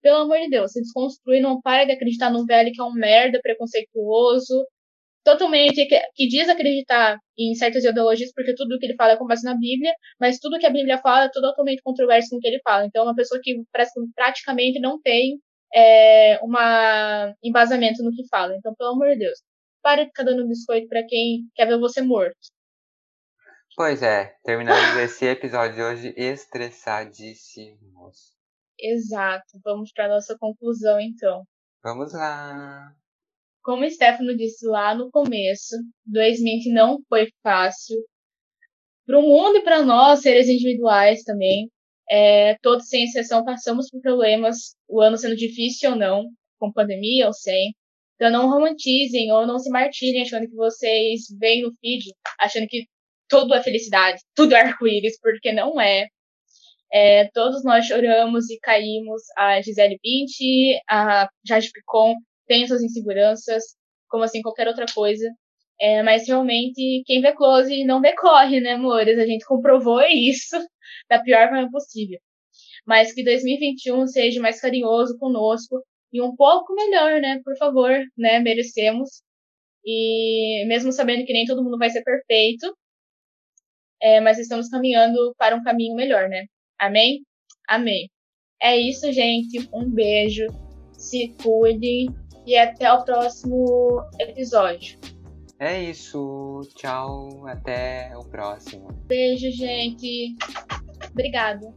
pelo amor de Deus, se desconstrui, não para de acreditar no velho que é um merda, preconceituoso, totalmente que, que, diz acreditar em certas ideologias, porque tudo que ele fala é com base na Bíblia, mas tudo que a Bíblia fala é totalmente controverso no que ele fala. Então, é uma pessoa que praticamente não tem é, uma embasamento no que fala. Então, pelo amor de Deus, pare de ficar dando biscoito para quem quer ver você morto. Pois é, terminamos esse episódio de hoje estressadíssimos. Exato. Vamos para nossa conclusão então. Vamos lá. Como o Stefano disse lá no começo, 2020 não foi fácil. Para o mundo e para nós, seres individuais também. É, todos, sem exceção, passamos por problemas, o ano sendo difícil ou não, com pandemia ou sem. Então não romantizem ou não se martirem achando que vocês veem no feed, achando que tudo é felicidade, tudo é arco-íris, porque não é. é. Todos nós choramos e caímos. A Gisele Bündchen, a Jade Picon tem suas inseguranças, como assim qualquer outra coisa. É, mas realmente, quem vê close não vê corre, né, amores? A gente comprovou isso da pior forma possível. Mas que 2021 seja mais carinhoso conosco e um pouco melhor, né? Por favor, né? Merecemos. E mesmo sabendo que nem todo mundo vai ser perfeito, é, mas estamos caminhando para um caminho melhor, né? Amém? Amém. É isso, gente. Um beijo. Se cuidem e até o próximo episódio. É isso. Tchau. Até o próximo. Beijo, gente. Obrigada.